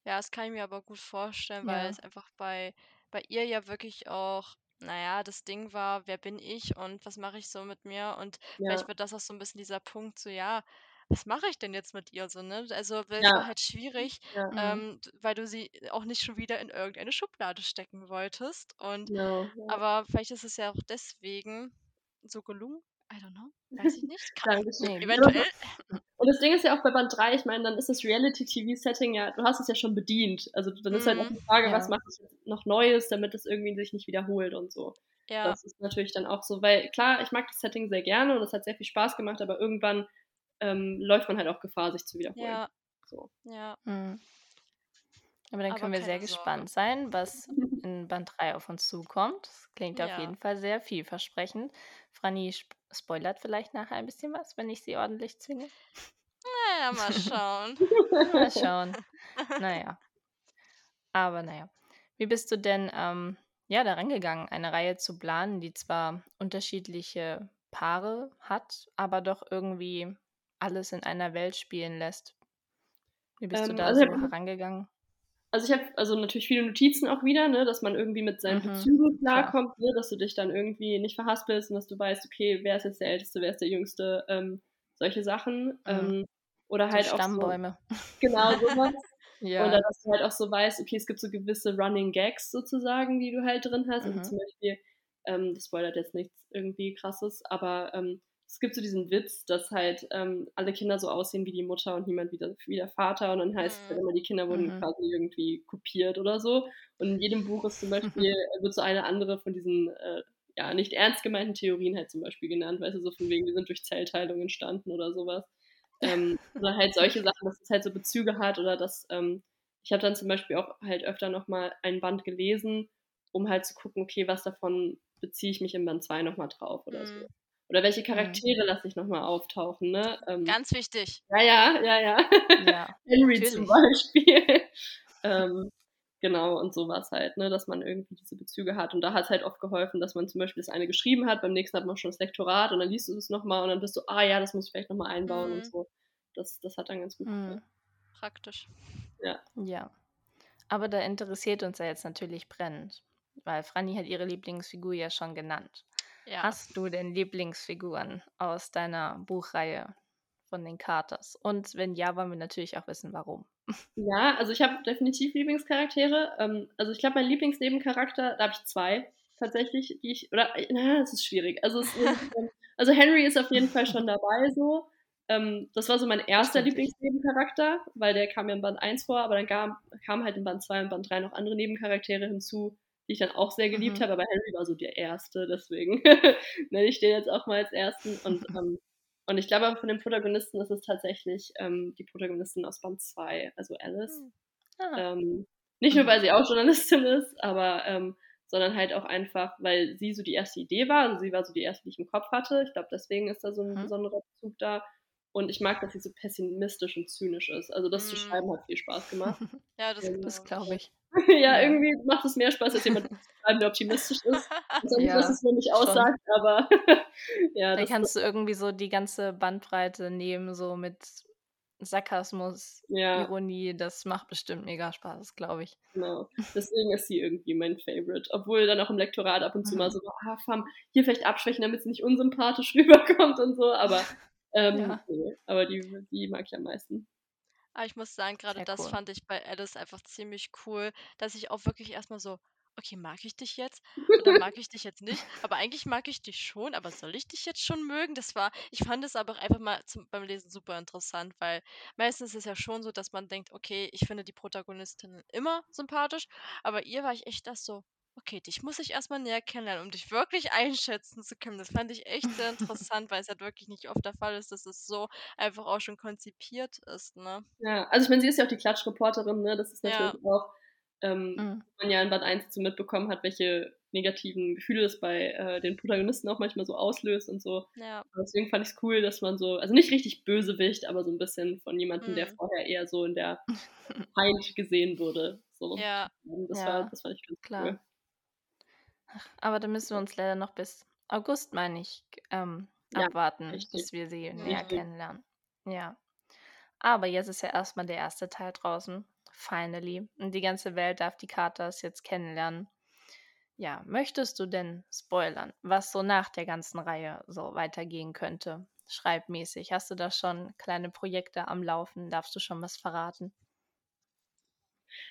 Ja, das kann ich mir aber gut vorstellen, weil Ja. es einfach bei, bei ihr ja wirklich auch, naja, das Ding war, wer bin ich und was mache ich so mit mir? Und Ja, vielleicht wird das auch so ein bisschen dieser Punkt, so, ja, was mache ich denn jetzt mit ihr so, ne? Also, weil es ja, war halt schwierig, ja, Mhm. ähm, weil du sie auch nicht schon wieder in irgendeine Schublade stecken wolltest. Und genau. Ja. aber vielleicht ist es ja auch deswegen so gelungen. I don't know. Weiß ich nicht. Kann, Dankeschön. Eventuell. Und das Ding ist ja auch bei Band 3, ich meine, dann ist das Reality-TV-Setting ja, du hast es ja schon bedient. Also dann ist halt auch Mhm. die Frage, Ja. was mache ich noch Neues, damit es irgendwie sich nicht wiederholt und so. Ja, Das ist natürlich dann auch so, weil klar, ich mag das Setting sehr gerne und es hat sehr viel Spaß gemacht, aber irgendwann ähm, läuft man halt auch Gefahr, sich zu wiederholen. ja, So. ja. Mhm. Aber dann Aber können wir sehr Sorge. gespannt sein, was in Band 3 auf uns zukommt. Das klingt auf Ja. jeden Fall sehr vielversprechend. Franny sp spoilert vielleicht nachher ein bisschen was, wenn ich sie ordentlich zwinge. Naja, mal schauen. Mal schauen. Naja. Aber naja. Wie bist du denn ähm, ja, daran gegangen, eine Reihe zu planen, die zwar unterschiedliche Paare hat, aber doch irgendwie alles in einer Welt spielen lässt? Wie bist du Ähm, da also so herangegangen? Also ich habe also natürlich viele Notizen auch wieder, ne, dass man irgendwie mit seinen Mhm, Bezügen klar. klarkommt, ne, dass du dich dann irgendwie nicht verhaspelst und dass du weißt, okay, wer ist jetzt der Älteste, wer ist der Jüngste, ähm, solche Sachen. Ähm, oder So halt auch so, Stammbäume. genau sowas. Ja. Oder dass du halt auch so weißt, okay, es gibt so gewisse Running Gags sozusagen, die du halt drin hast. Mhm. Also zum Beispiel, ähm, das spoilert jetzt nichts irgendwie krasses, aber ähm, es gibt so diesen Witz, dass halt ähm, alle Kinder so aussehen wie die Mutter und niemand wie der, wie der Vater. Und dann heißt es Mhm. halt immer, die Kinder wurden Mhm. quasi irgendwie kopiert oder so. Und in jedem Buch ist zum Beispiel, äh, wird so eine andere von diesen äh, ja, nicht ernst gemeinten Theorien halt zum Beispiel genannt, weißt du, so von wegen, wir sind durch Zellteilung entstanden oder sowas. Ähm, oder halt solche Sachen, dass es halt so Bezüge hat oder dass, ähm, ich habe dann zum Beispiel auch halt öfter nochmal ein Band gelesen, um halt zu gucken, okay, was davon beziehe ich mich in Band 2 nochmal drauf oder so. Mhm. Oder welche Charaktere lasse ich nochmal auftauchen, ne? Ähm, Ganz wichtig. ja, ja, ja, ja. Ja, Henry natürlich. zum Beispiel. ähm, genau, und sowas halt, ne, dass man irgendwie diese Bezüge hat. Und da hat es halt oft geholfen, dass man zum Beispiel das eine geschrieben hat, beim nächsten hat man schon das Lektorat und dann liest du es nochmal und dann bist du, ah ja, das muss ich vielleicht nochmal einbauen Mhm. und so. Das, das hat dann ganz gut Mhm. Praktisch. Ja. Aber da interessiert uns ja jetzt natürlich brennend, weil Franny hat ihre Lieblingsfigur ja schon genannt. Ja. Hast du denn Lieblingsfiguren aus deiner Buchreihe von den Carters? Und wenn ja, wollen wir natürlich auch wissen, warum. Ja, also ich habe definitiv Lieblingscharaktere. Ähm, also ich glaube, mein Lieblingsnebencharakter, da habe ich zwei tatsächlich, die ich, oder, na, das ist schwierig. Also, es ist, ähm, also Henry ist auf jeden Fall schon dabei so. Ähm, das war so mein erster. Lieblingsnebencharakter, weil der kam ja in Band 1 vor, aber dann kam, kamen halt in Band 2 und Band 3 noch andere Nebencharaktere hinzu, die ich dann auch sehr geliebt Mhm. habe, aber Henry war so der erste, deswegen nenne ich den jetzt auch mal als ersten. Und, ähm, und ich glaube, von den Protagonisten ist es tatsächlich ähm, die Protagonistin aus Band 2, also Alice. Hm. Ah, Ähm, nicht nur, Mhm. weil sie auch Journalistin ist, aber ähm, sondern halt auch einfach, weil sie so die erste Idee war. Also sie war so die erste, die ich im Kopf hatte. Ich glaube, deswegen ist da so ein Mhm. besonderer Bezug da. Und ich mag, dass sie so pessimistisch und zynisch ist. Also das zu Mhm. schreiben hat viel Spaß gemacht. Ja, das, Ähm, das glaub glaube ich. ja, irgendwie macht es mehr Spaß, als jemand zu schreiben, der optimistisch ist. Sag nicht, Ja, was es mir nicht schon. aussagt, aber ja, Da das kannst du irgendwie so die ganze Bandbreite nehmen, so mit Sarkasmus, ja, Ironie. Das macht bestimmt mega Spaß, glaube ich. genau. Deswegen ist sie irgendwie mein Favorite. Obwohl dann auch im Lektorat ab und zu Mhm. mal so, ah, Fam, hier vielleicht abschwächen, damit sie nicht unsympathisch rüberkommt und so, aber ähm, Ja. nee, aber die, die mag ich am meisten. Aber ich muss sagen, gerade Sehr das cool. fand ich bei Alice einfach ziemlich cool, dass ich auch wirklich erstmal so, okay, mag ich dich jetzt oder mag ich dich jetzt nicht? Aber eigentlich mag ich dich schon, aber soll ich dich jetzt schon mögen? Das war, ich fand es aber auch einfach mal zum, beim Lesen super interessant, weil meistens ist es ja schon so, dass man denkt, okay, ich finde die Protagonistin immer sympathisch, aber ihr war ich echt das so, okay, dich muss ich erstmal näher kennenlernen, um dich wirklich einschätzen zu können. Das fand ich echt sehr interessant, weil es halt wirklich nicht oft der Fall ist, dass es so einfach auch schon konzipiert ist, ne? Ja, also ich meine, sie ist ja auch die Klatschreporterin, ne? Das ist Ja. natürlich auch ähm, mhm. man ja in Band 1 so mitbekommen hat, welche negativen Gefühle es bei äh, den Protagonisten auch manchmal so auslöst und so. Ja. Deswegen fand ich es cool, dass man so, also nicht richtig Bösewicht, aber so ein bisschen von jemandem, mhm. der vorher eher so in der Feind gesehen wurde. So. Ja. Das, ja. War, das fand ich ganz Klar. cool. Aber da müssen wir uns leider noch bis August, meine ich, ähm, ja, abwarten, richtig. bis wir sie näher kennenlernen. Ja. Aber jetzt ist ja erstmal der erste Teil draußen. Finally. Und die ganze Welt darf die Katas jetzt kennenlernen. Ja, möchtest du denn spoilern, was so nach der ganzen Reihe so weitergehen könnte? Schreibmäßig. Hast du da schon kleine Projekte am Laufen? Darfst du schon was verraten?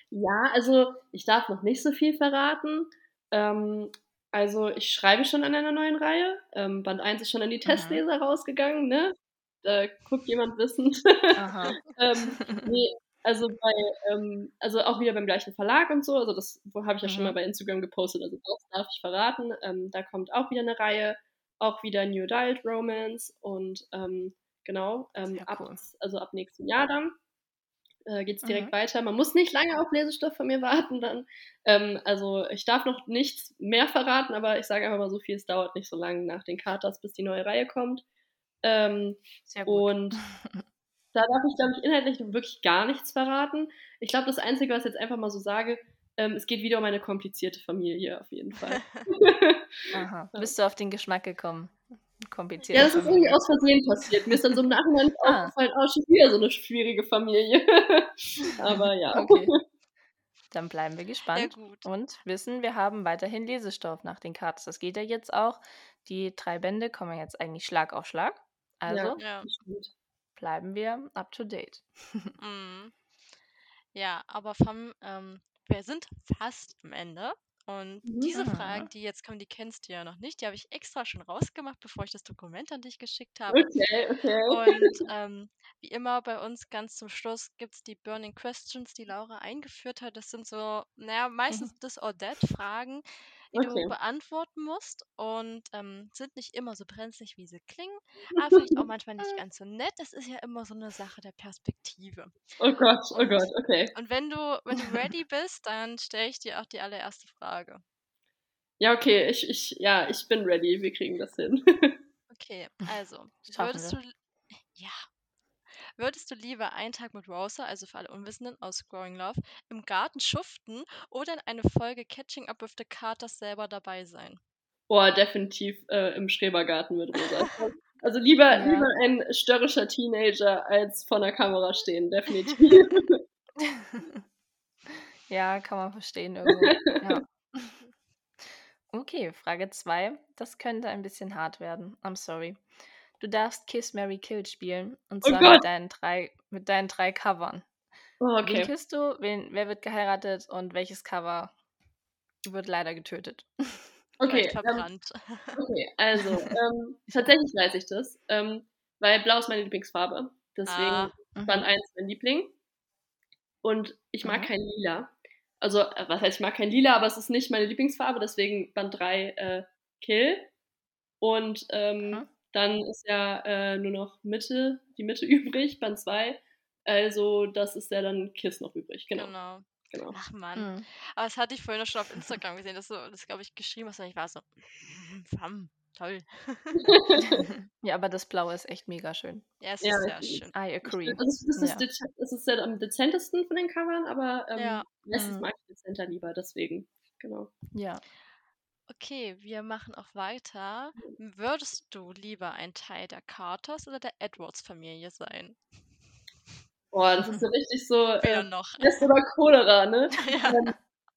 Ja, also ich darf noch nicht so viel verraten. Ähm, also ich schreibe schon an einer neuen Reihe. Ähm, Band 1 ist schon an die Testleser mhm. rausgegangen, ne? Da guckt jemand wissend. ähm, nee, also bei, ähm, also auch wieder beim gleichen Verlag und so, also das habe ich ja mhm. schon mal mhm. bei Instagram gepostet, also das darf ich verraten. Ähm, da kommt auch wieder eine Reihe, auch wieder New Adult Romance und ähm, genau, ähm, ab, cool. also ab nächstem Jahr dann äh, geht es direkt mhm. weiter. Man muss nicht lange auf Lesestoff von mir warten dann. Ähm, also ich darf noch nichts mehr verraten, aber ich sage einfach mal so viel, es dauert nicht so lange nach den Katas, bis die neue Reihe kommt. Ähm, Sehr gut. Und da darf ich, glaube ich, inhaltlich wirklich gar nichts verraten. Ich glaube, das Einzige, was ich jetzt einfach mal so sage, ähm, es geht wieder um eine komplizierte Familie auf jeden Fall. Aha. Bist du auf den Geschmack gekommen? Kompliziert. Ja, das ist irgendwie aus Versehen passiert. Mir ist dann so im Nachhinein ah. aufgefallen, oh, schon wieder so eine schwierige Familie. Aber ja. Okay. Dann bleiben wir gespannt und wissen, wir haben weiterhin Lesestoff nach den Karten. Das geht ja jetzt auch. Die drei Bände kommen jetzt eigentlich Schlag auf Schlag. Also ja, bleiben wir up to date. mm. Ja, aber vom, ähm, wir sind fast am Ende. Und diese Fragen, die jetzt kommen, die kennst du ja noch nicht. Die habe ich extra schon rausgemacht, bevor ich das Dokument an dich geschickt habe. Okay, okay. Und ähm, wie immer bei uns ganz zum Schluss gibt es die Burning Questions, die Laura eingeführt hat. Das sind so, naja, meistens mhm. das or That-Fragen, die okay. du beantworten musst und ähm, sind nicht immer so brenzlig, wie sie klingen, aber vielleicht auch manchmal nicht ganz so nett. Das ist ja immer so eine Sache der Perspektive. Oh Gott, oh und, Gott, okay. Und wenn du, wenn du ready bist, dann stelle ich dir auch die allererste Frage. Ja, okay, ich, ich, ja, ich bin ready. Wir kriegen das hin. okay, also, würdest du. Ja, Würdest du lieber einen Tag mit Rosa, also für alle Unwissenden aus Growing Love, im Garten schuften oder in eine Folge Catching Up with the Carters selber dabei sein? Boah, definitiv äh, im Schrebergarten mit Rosa. Also lieber, ja. lieber ein störrischer Teenager als vor der Kamera stehen, definitiv. ja, kann man verstehen irgendwo. Ja. Okay, Frage 2. Das könnte ein bisschen hart werden. I'm sorry. Du darfst Kiss, Mary Kill spielen. Und oh zwar oh mit, deinen drei, mit deinen drei Covern. Oh, okay. Wen küsst du? Wen, wer wird geheiratet? Und welches Cover wird leider getötet? Okay, ähm, okay also ähm, tatsächlich weiß ich das, ähm, weil Blau ist meine Lieblingsfarbe. Deswegen ah, Band 1 mein Liebling. Und ich mag mhm. kein Lila. Also, äh, was heißt, ich mag kein Lila, aber es ist nicht meine Lieblingsfarbe, deswegen Band 3 äh, Kill. Und ähm, mhm. Dann ist ja äh, nur noch Mitte, die Mitte übrig, Band 2. Also das ist ja dann Kiss noch übrig, genau. Genau. genau. Ach man. Mhm. Aber das hatte ich vorhin schon auf Instagram gesehen, dass du das, glaube ich, geschrieben hast und ich war so, Fam, toll. ja, aber das Blaue ist echt mega schön. Ja, es ist ja, sehr schön. I agree. Also, das, ist, ja. das ist ja am dezentesten von den Covern, aber ähm, ja. meistens mhm. mag ich dezenter lieber, deswegen. Genau. Ja. Okay, wir machen auch weiter. Würdest du lieber ein Teil der Carters oder der Edwards-Familie sein? Boah, das ist so richtig so Weder äh, noch. Pest oder Cholera, ne? Ja. Ähm,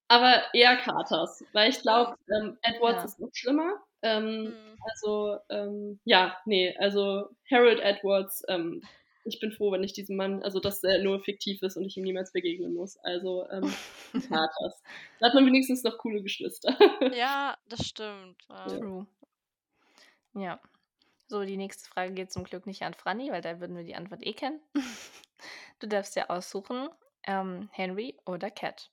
aber eher Carters, weil ich glaube, ähm, Edwards Ja. ist noch schlimmer. Ähm, Mhm. also, ähm, ja, nee, also Harold Edwards, ähm, ich bin froh, wenn ich diesen Mann, also dass er nur fiktiv ist und ich ihm niemals begegnen muss. Also ähm, Vaters. Da hat man wenigstens noch coole Geschwister. ja, das stimmt. True. Ja. So, die nächste Frage geht zum Glück nicht an Franny, weil da würden wir die Antwort eh kennen. du darfst ja aussuchen, ähm, Henry oder Cat.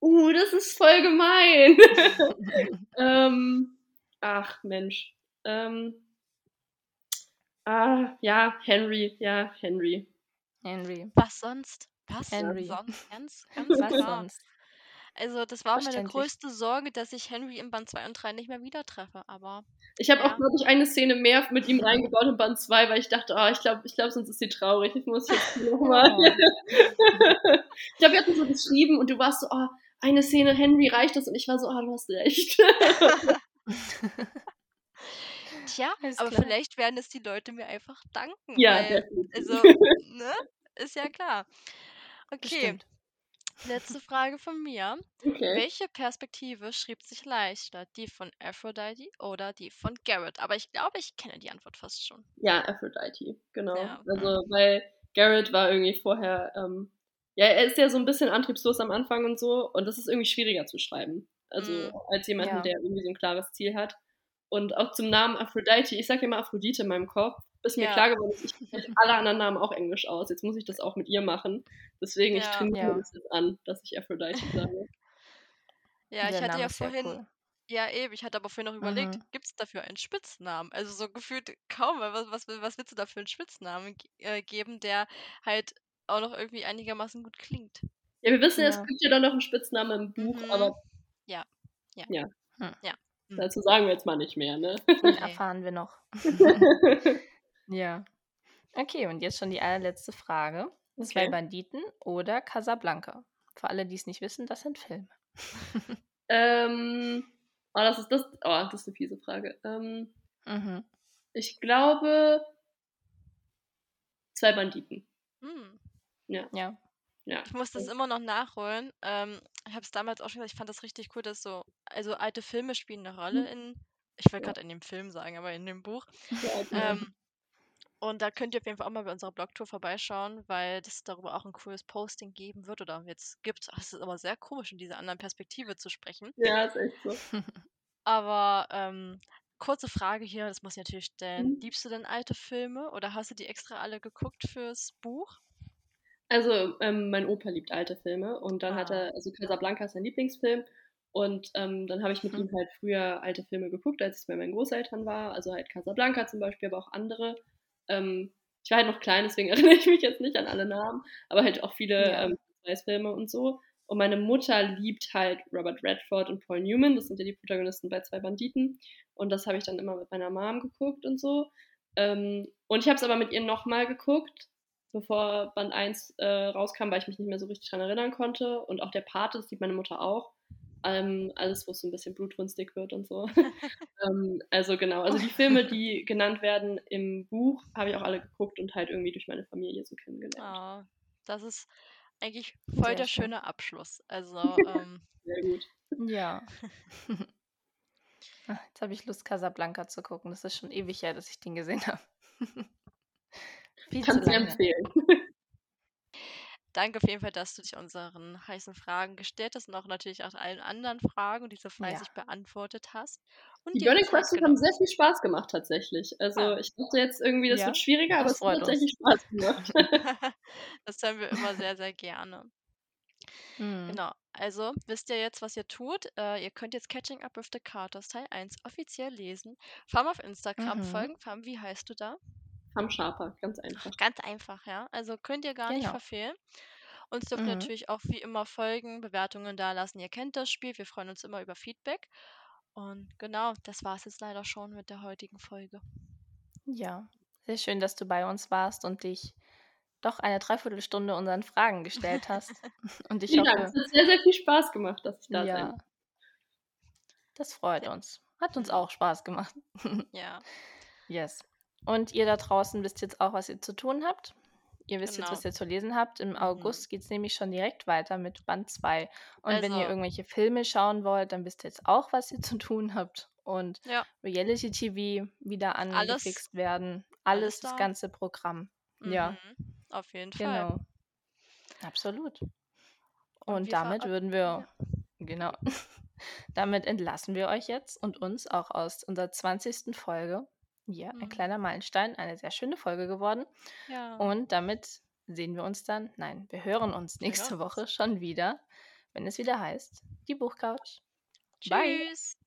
Uh, das ist voll gemein. ähm, ach, Mensch. Ähm, Ah, ja, Henry, ja, Henry. Henry. Was sonst? Was Henry. sonst? Ganz, ganz Was klar. sonst? Also, das war meine größte Sorge, dass ich Henry in Band 2 und 3 nicht mehr wieder treffe, aber Ich habe auch, ja. glaube ich, eine Szene mehr mit ihm reingebaut in Band 2, weil ich dachte, ah, ich glaube, ich glaub, sonst ist sie traurig. Ich muss jetzt nochmal. Oh. ich glaube, wir hatten so geschrieben und du warst so, oh, eine Szene, Henry reicht das. Und ich war so, ah, du hast recht. Tja, Alles aber klar. vielleicht werden es die Leute mir einfach danken, ja, weil, also, ne, ist ja klar. Okay, letzte Frage von mir. Okay. Welche Perspektive schrieb sich leichter? Die von Aphrodite oder die von Garrett? Aber ich glaube, ich kenne die Antwort fast schon. Ja, Aphrodite, genau. Ja. Also, weil Garrett war irgendwie vorher, ähm, ja, er ist ja so ein bisschen antriebslos am Anfang und so, und das ist irgendwie schwieriger zu schreiben. Also, Mhm. als jemanden, Ja. der irgendwie so ein klares Ziel hat. Und auch zum Namen Aphrodite, ich sage immer Aphrodite in meinem Kopf, bis mir Ja. klar geworden ist, ich spreche alle anderen Namen auch Englisch aus. Jetzt muss ich das auch mit ihr machen. Deswegen, ich Ja. trainiere Ja. das jetzt an, dass ich Aphrodite sage. Ja, ich Der hatte Name ja ist vorhin, cool. ja eben, ich hatte aber vorhin noch überlegt, Mhm. gibt es dafür einen Spitznamen? Also so gefühlt kaum, weil was, was, was willst du da für einen Spitznamen äh, geben, der halt auch noch irgendwie einigermaßen gut klingt? Ja, wir wissen ja, es gibt ja dann noch einen Spitznamen im Buch, Mhm. aber Ja, ja. Ja. Hm. Ja. Hm. dazu sagen wir jetzt mal nicht mehr, ne? Den Nee. erfahren wir noch. ja. Okay, und jetzt schon die allerletzte Frage. Zwei Okay. Banditen oder Casablanca? Für alle, die es nicht wissen, das sind Filme. ähm, oh, das ist das, oh, das ist eine fiese Frage. Ähm, Mhm. ich glaube, zwei Banditen. Hm. Ja. Ja. Ich muss das immer noch nachholen. Ähm, ich habe es damals auch schon gesagt, ich fand das richtig cool, dass so, also alte Filme spielen eine Rolle in, ich will Ja. gerade in dem Film sagen, aber in dem Buch. Ja, genau. Ähm, und da könnt ihr auf jeden Fall auch mal bei unserer Blogtour vorbeischauen, weil es darüber auch ein cooles Posting geben wird oder jetzt gibt. Es ist aber sehr komisch, in dieser anderen Perspektive zu sprechen. ja, ist echt so. Aber ähm, kurze Frage hier, das muss ich natürlich stellen. Mhm. Liebst du denn alte Filme oder hast du die extra alle geguckt fürs Buch? Also, ähm, mein Opa liebt alte Filme und dann hat Ah. er, also Casablanca ist sein Lieblingsfilm und ähm, dann habe ich mit Mhm. ihm halt früher alte Filme geguckt, als ich bei meinen Großeltern war, also halt Casablanca zum Beispiel, aber auch andere. Ähm, ich war halt noch klein, deswegen erinnere ich mich jetzt nicht an alle Namen, aber halt auch viele Ja. ähm, Filme und so. Und meine Mutter liebt halt Robert Redford und Paul Newman, das sind ja die Protagonisten bei Zwei Banditen. Und das habe ich dann immer mit meiner Mom geguckt und so. Ähm, und ich habe es aber mit ihr nochmal geguckt, bevor Band 1 äh, rauskam, weil ich mich nicht mehr so richtig dran erinnern konnte. Und auch der Pate, das sieht meine Mutter auch. Ähm, alles, wo es so ein bisschen blutrünstig wird und so. ähm, also genau, also die Filme, die genannt werden im Buch, habe ich auch alle geguckt und halt irgendwie durch meine Familie so kennengelernt. Ah, das ist eigentlich voll Sehr der schön. schöne Abschluss. Also, ähm, Sehr gut. Ja. Ah, Jetzt habe ich Lust, Casablanca zu gucken. Das ist schon ewig her, dass ich den gesehen habe. Viel du lange. empfehlen. danke auf jeden Fall, dass du dich unseren heißen Fragen gestellt hast und auch natürlich auch allen anderen Fragen und diese fleißig beantwortet hast. Und Die Burning Questions genommen haben sehr viel Spaß gemacht tatsächlich. Also Ah. ich dachte jetzt irgendwie, das Ja, wird schwieriger, aber es hat freut uns. tatsächlich Spaß gemacht. das hören wir immer sehr, sehr gerne. Mhm. Genau. Also wisst ihr jetzt, was ihr tut. Äh, ihr könnt jetzt Catching Up with the Carters Teil 1 offiziell lesen. Farm auf Instagram Mhm. folgen. Farm, wie heißt du da? Ham Sharper, ganz einfach. Ganz einfach, ja. Also könnt ihr gar nicht Genau. verfehlen. Uns dürft Mhm. natürlich auch wie immer folgen, Bewertungen da lassen. Ihr kennt das Spiel. Wir freuen uns immer über Feedback. Und genau, das war es jetzt leider schon mit der heutigen Folge. Ja, sehr schön, dass du bei uns warst und dich doch eine Dreiviertelstunde unseren Fragen gestellt hast. Und ich Vielen Dank. Es hoffe, hat sehr, sehr viel Spaß gemacht, dass ich da ja, sein das freut uns. Hat uns auch Spaß gemacht. Ja, Yes. Und ihr da draußen wisst jetzt auch, was ihr zu tun habt. Ihr wisst jetzt, Genau. was ihr zu lesen habt. Im Mhm. August geht es nämlich schon direkt weiter mit Band 2. Und wenn ihr Also- irgendwelche Filme schauen wollt, dann wisst ihr jetzt auch, was ihr zu tun habt. Und ja. Reality-TV wieder Alles- angefixt werden. alles Alles, das da. ganze Programm. Ja, Mhm. Auf jeden Fall. genau. Absolut. Und Und damit würden wir, genau, damit entlassen wir euch jetzt und uns auch aus unserer 20. Folge. Ja, ein Mhm. kleiner Meilenstein, eine sehr schöne Folge geworden. Ja. Und damit sehen wir uns dann, nein, wir hören uns Wir nächste uns. Woche schon wieder, wenn es wieder heißt, die Buchcouch. Bye. Tschüss.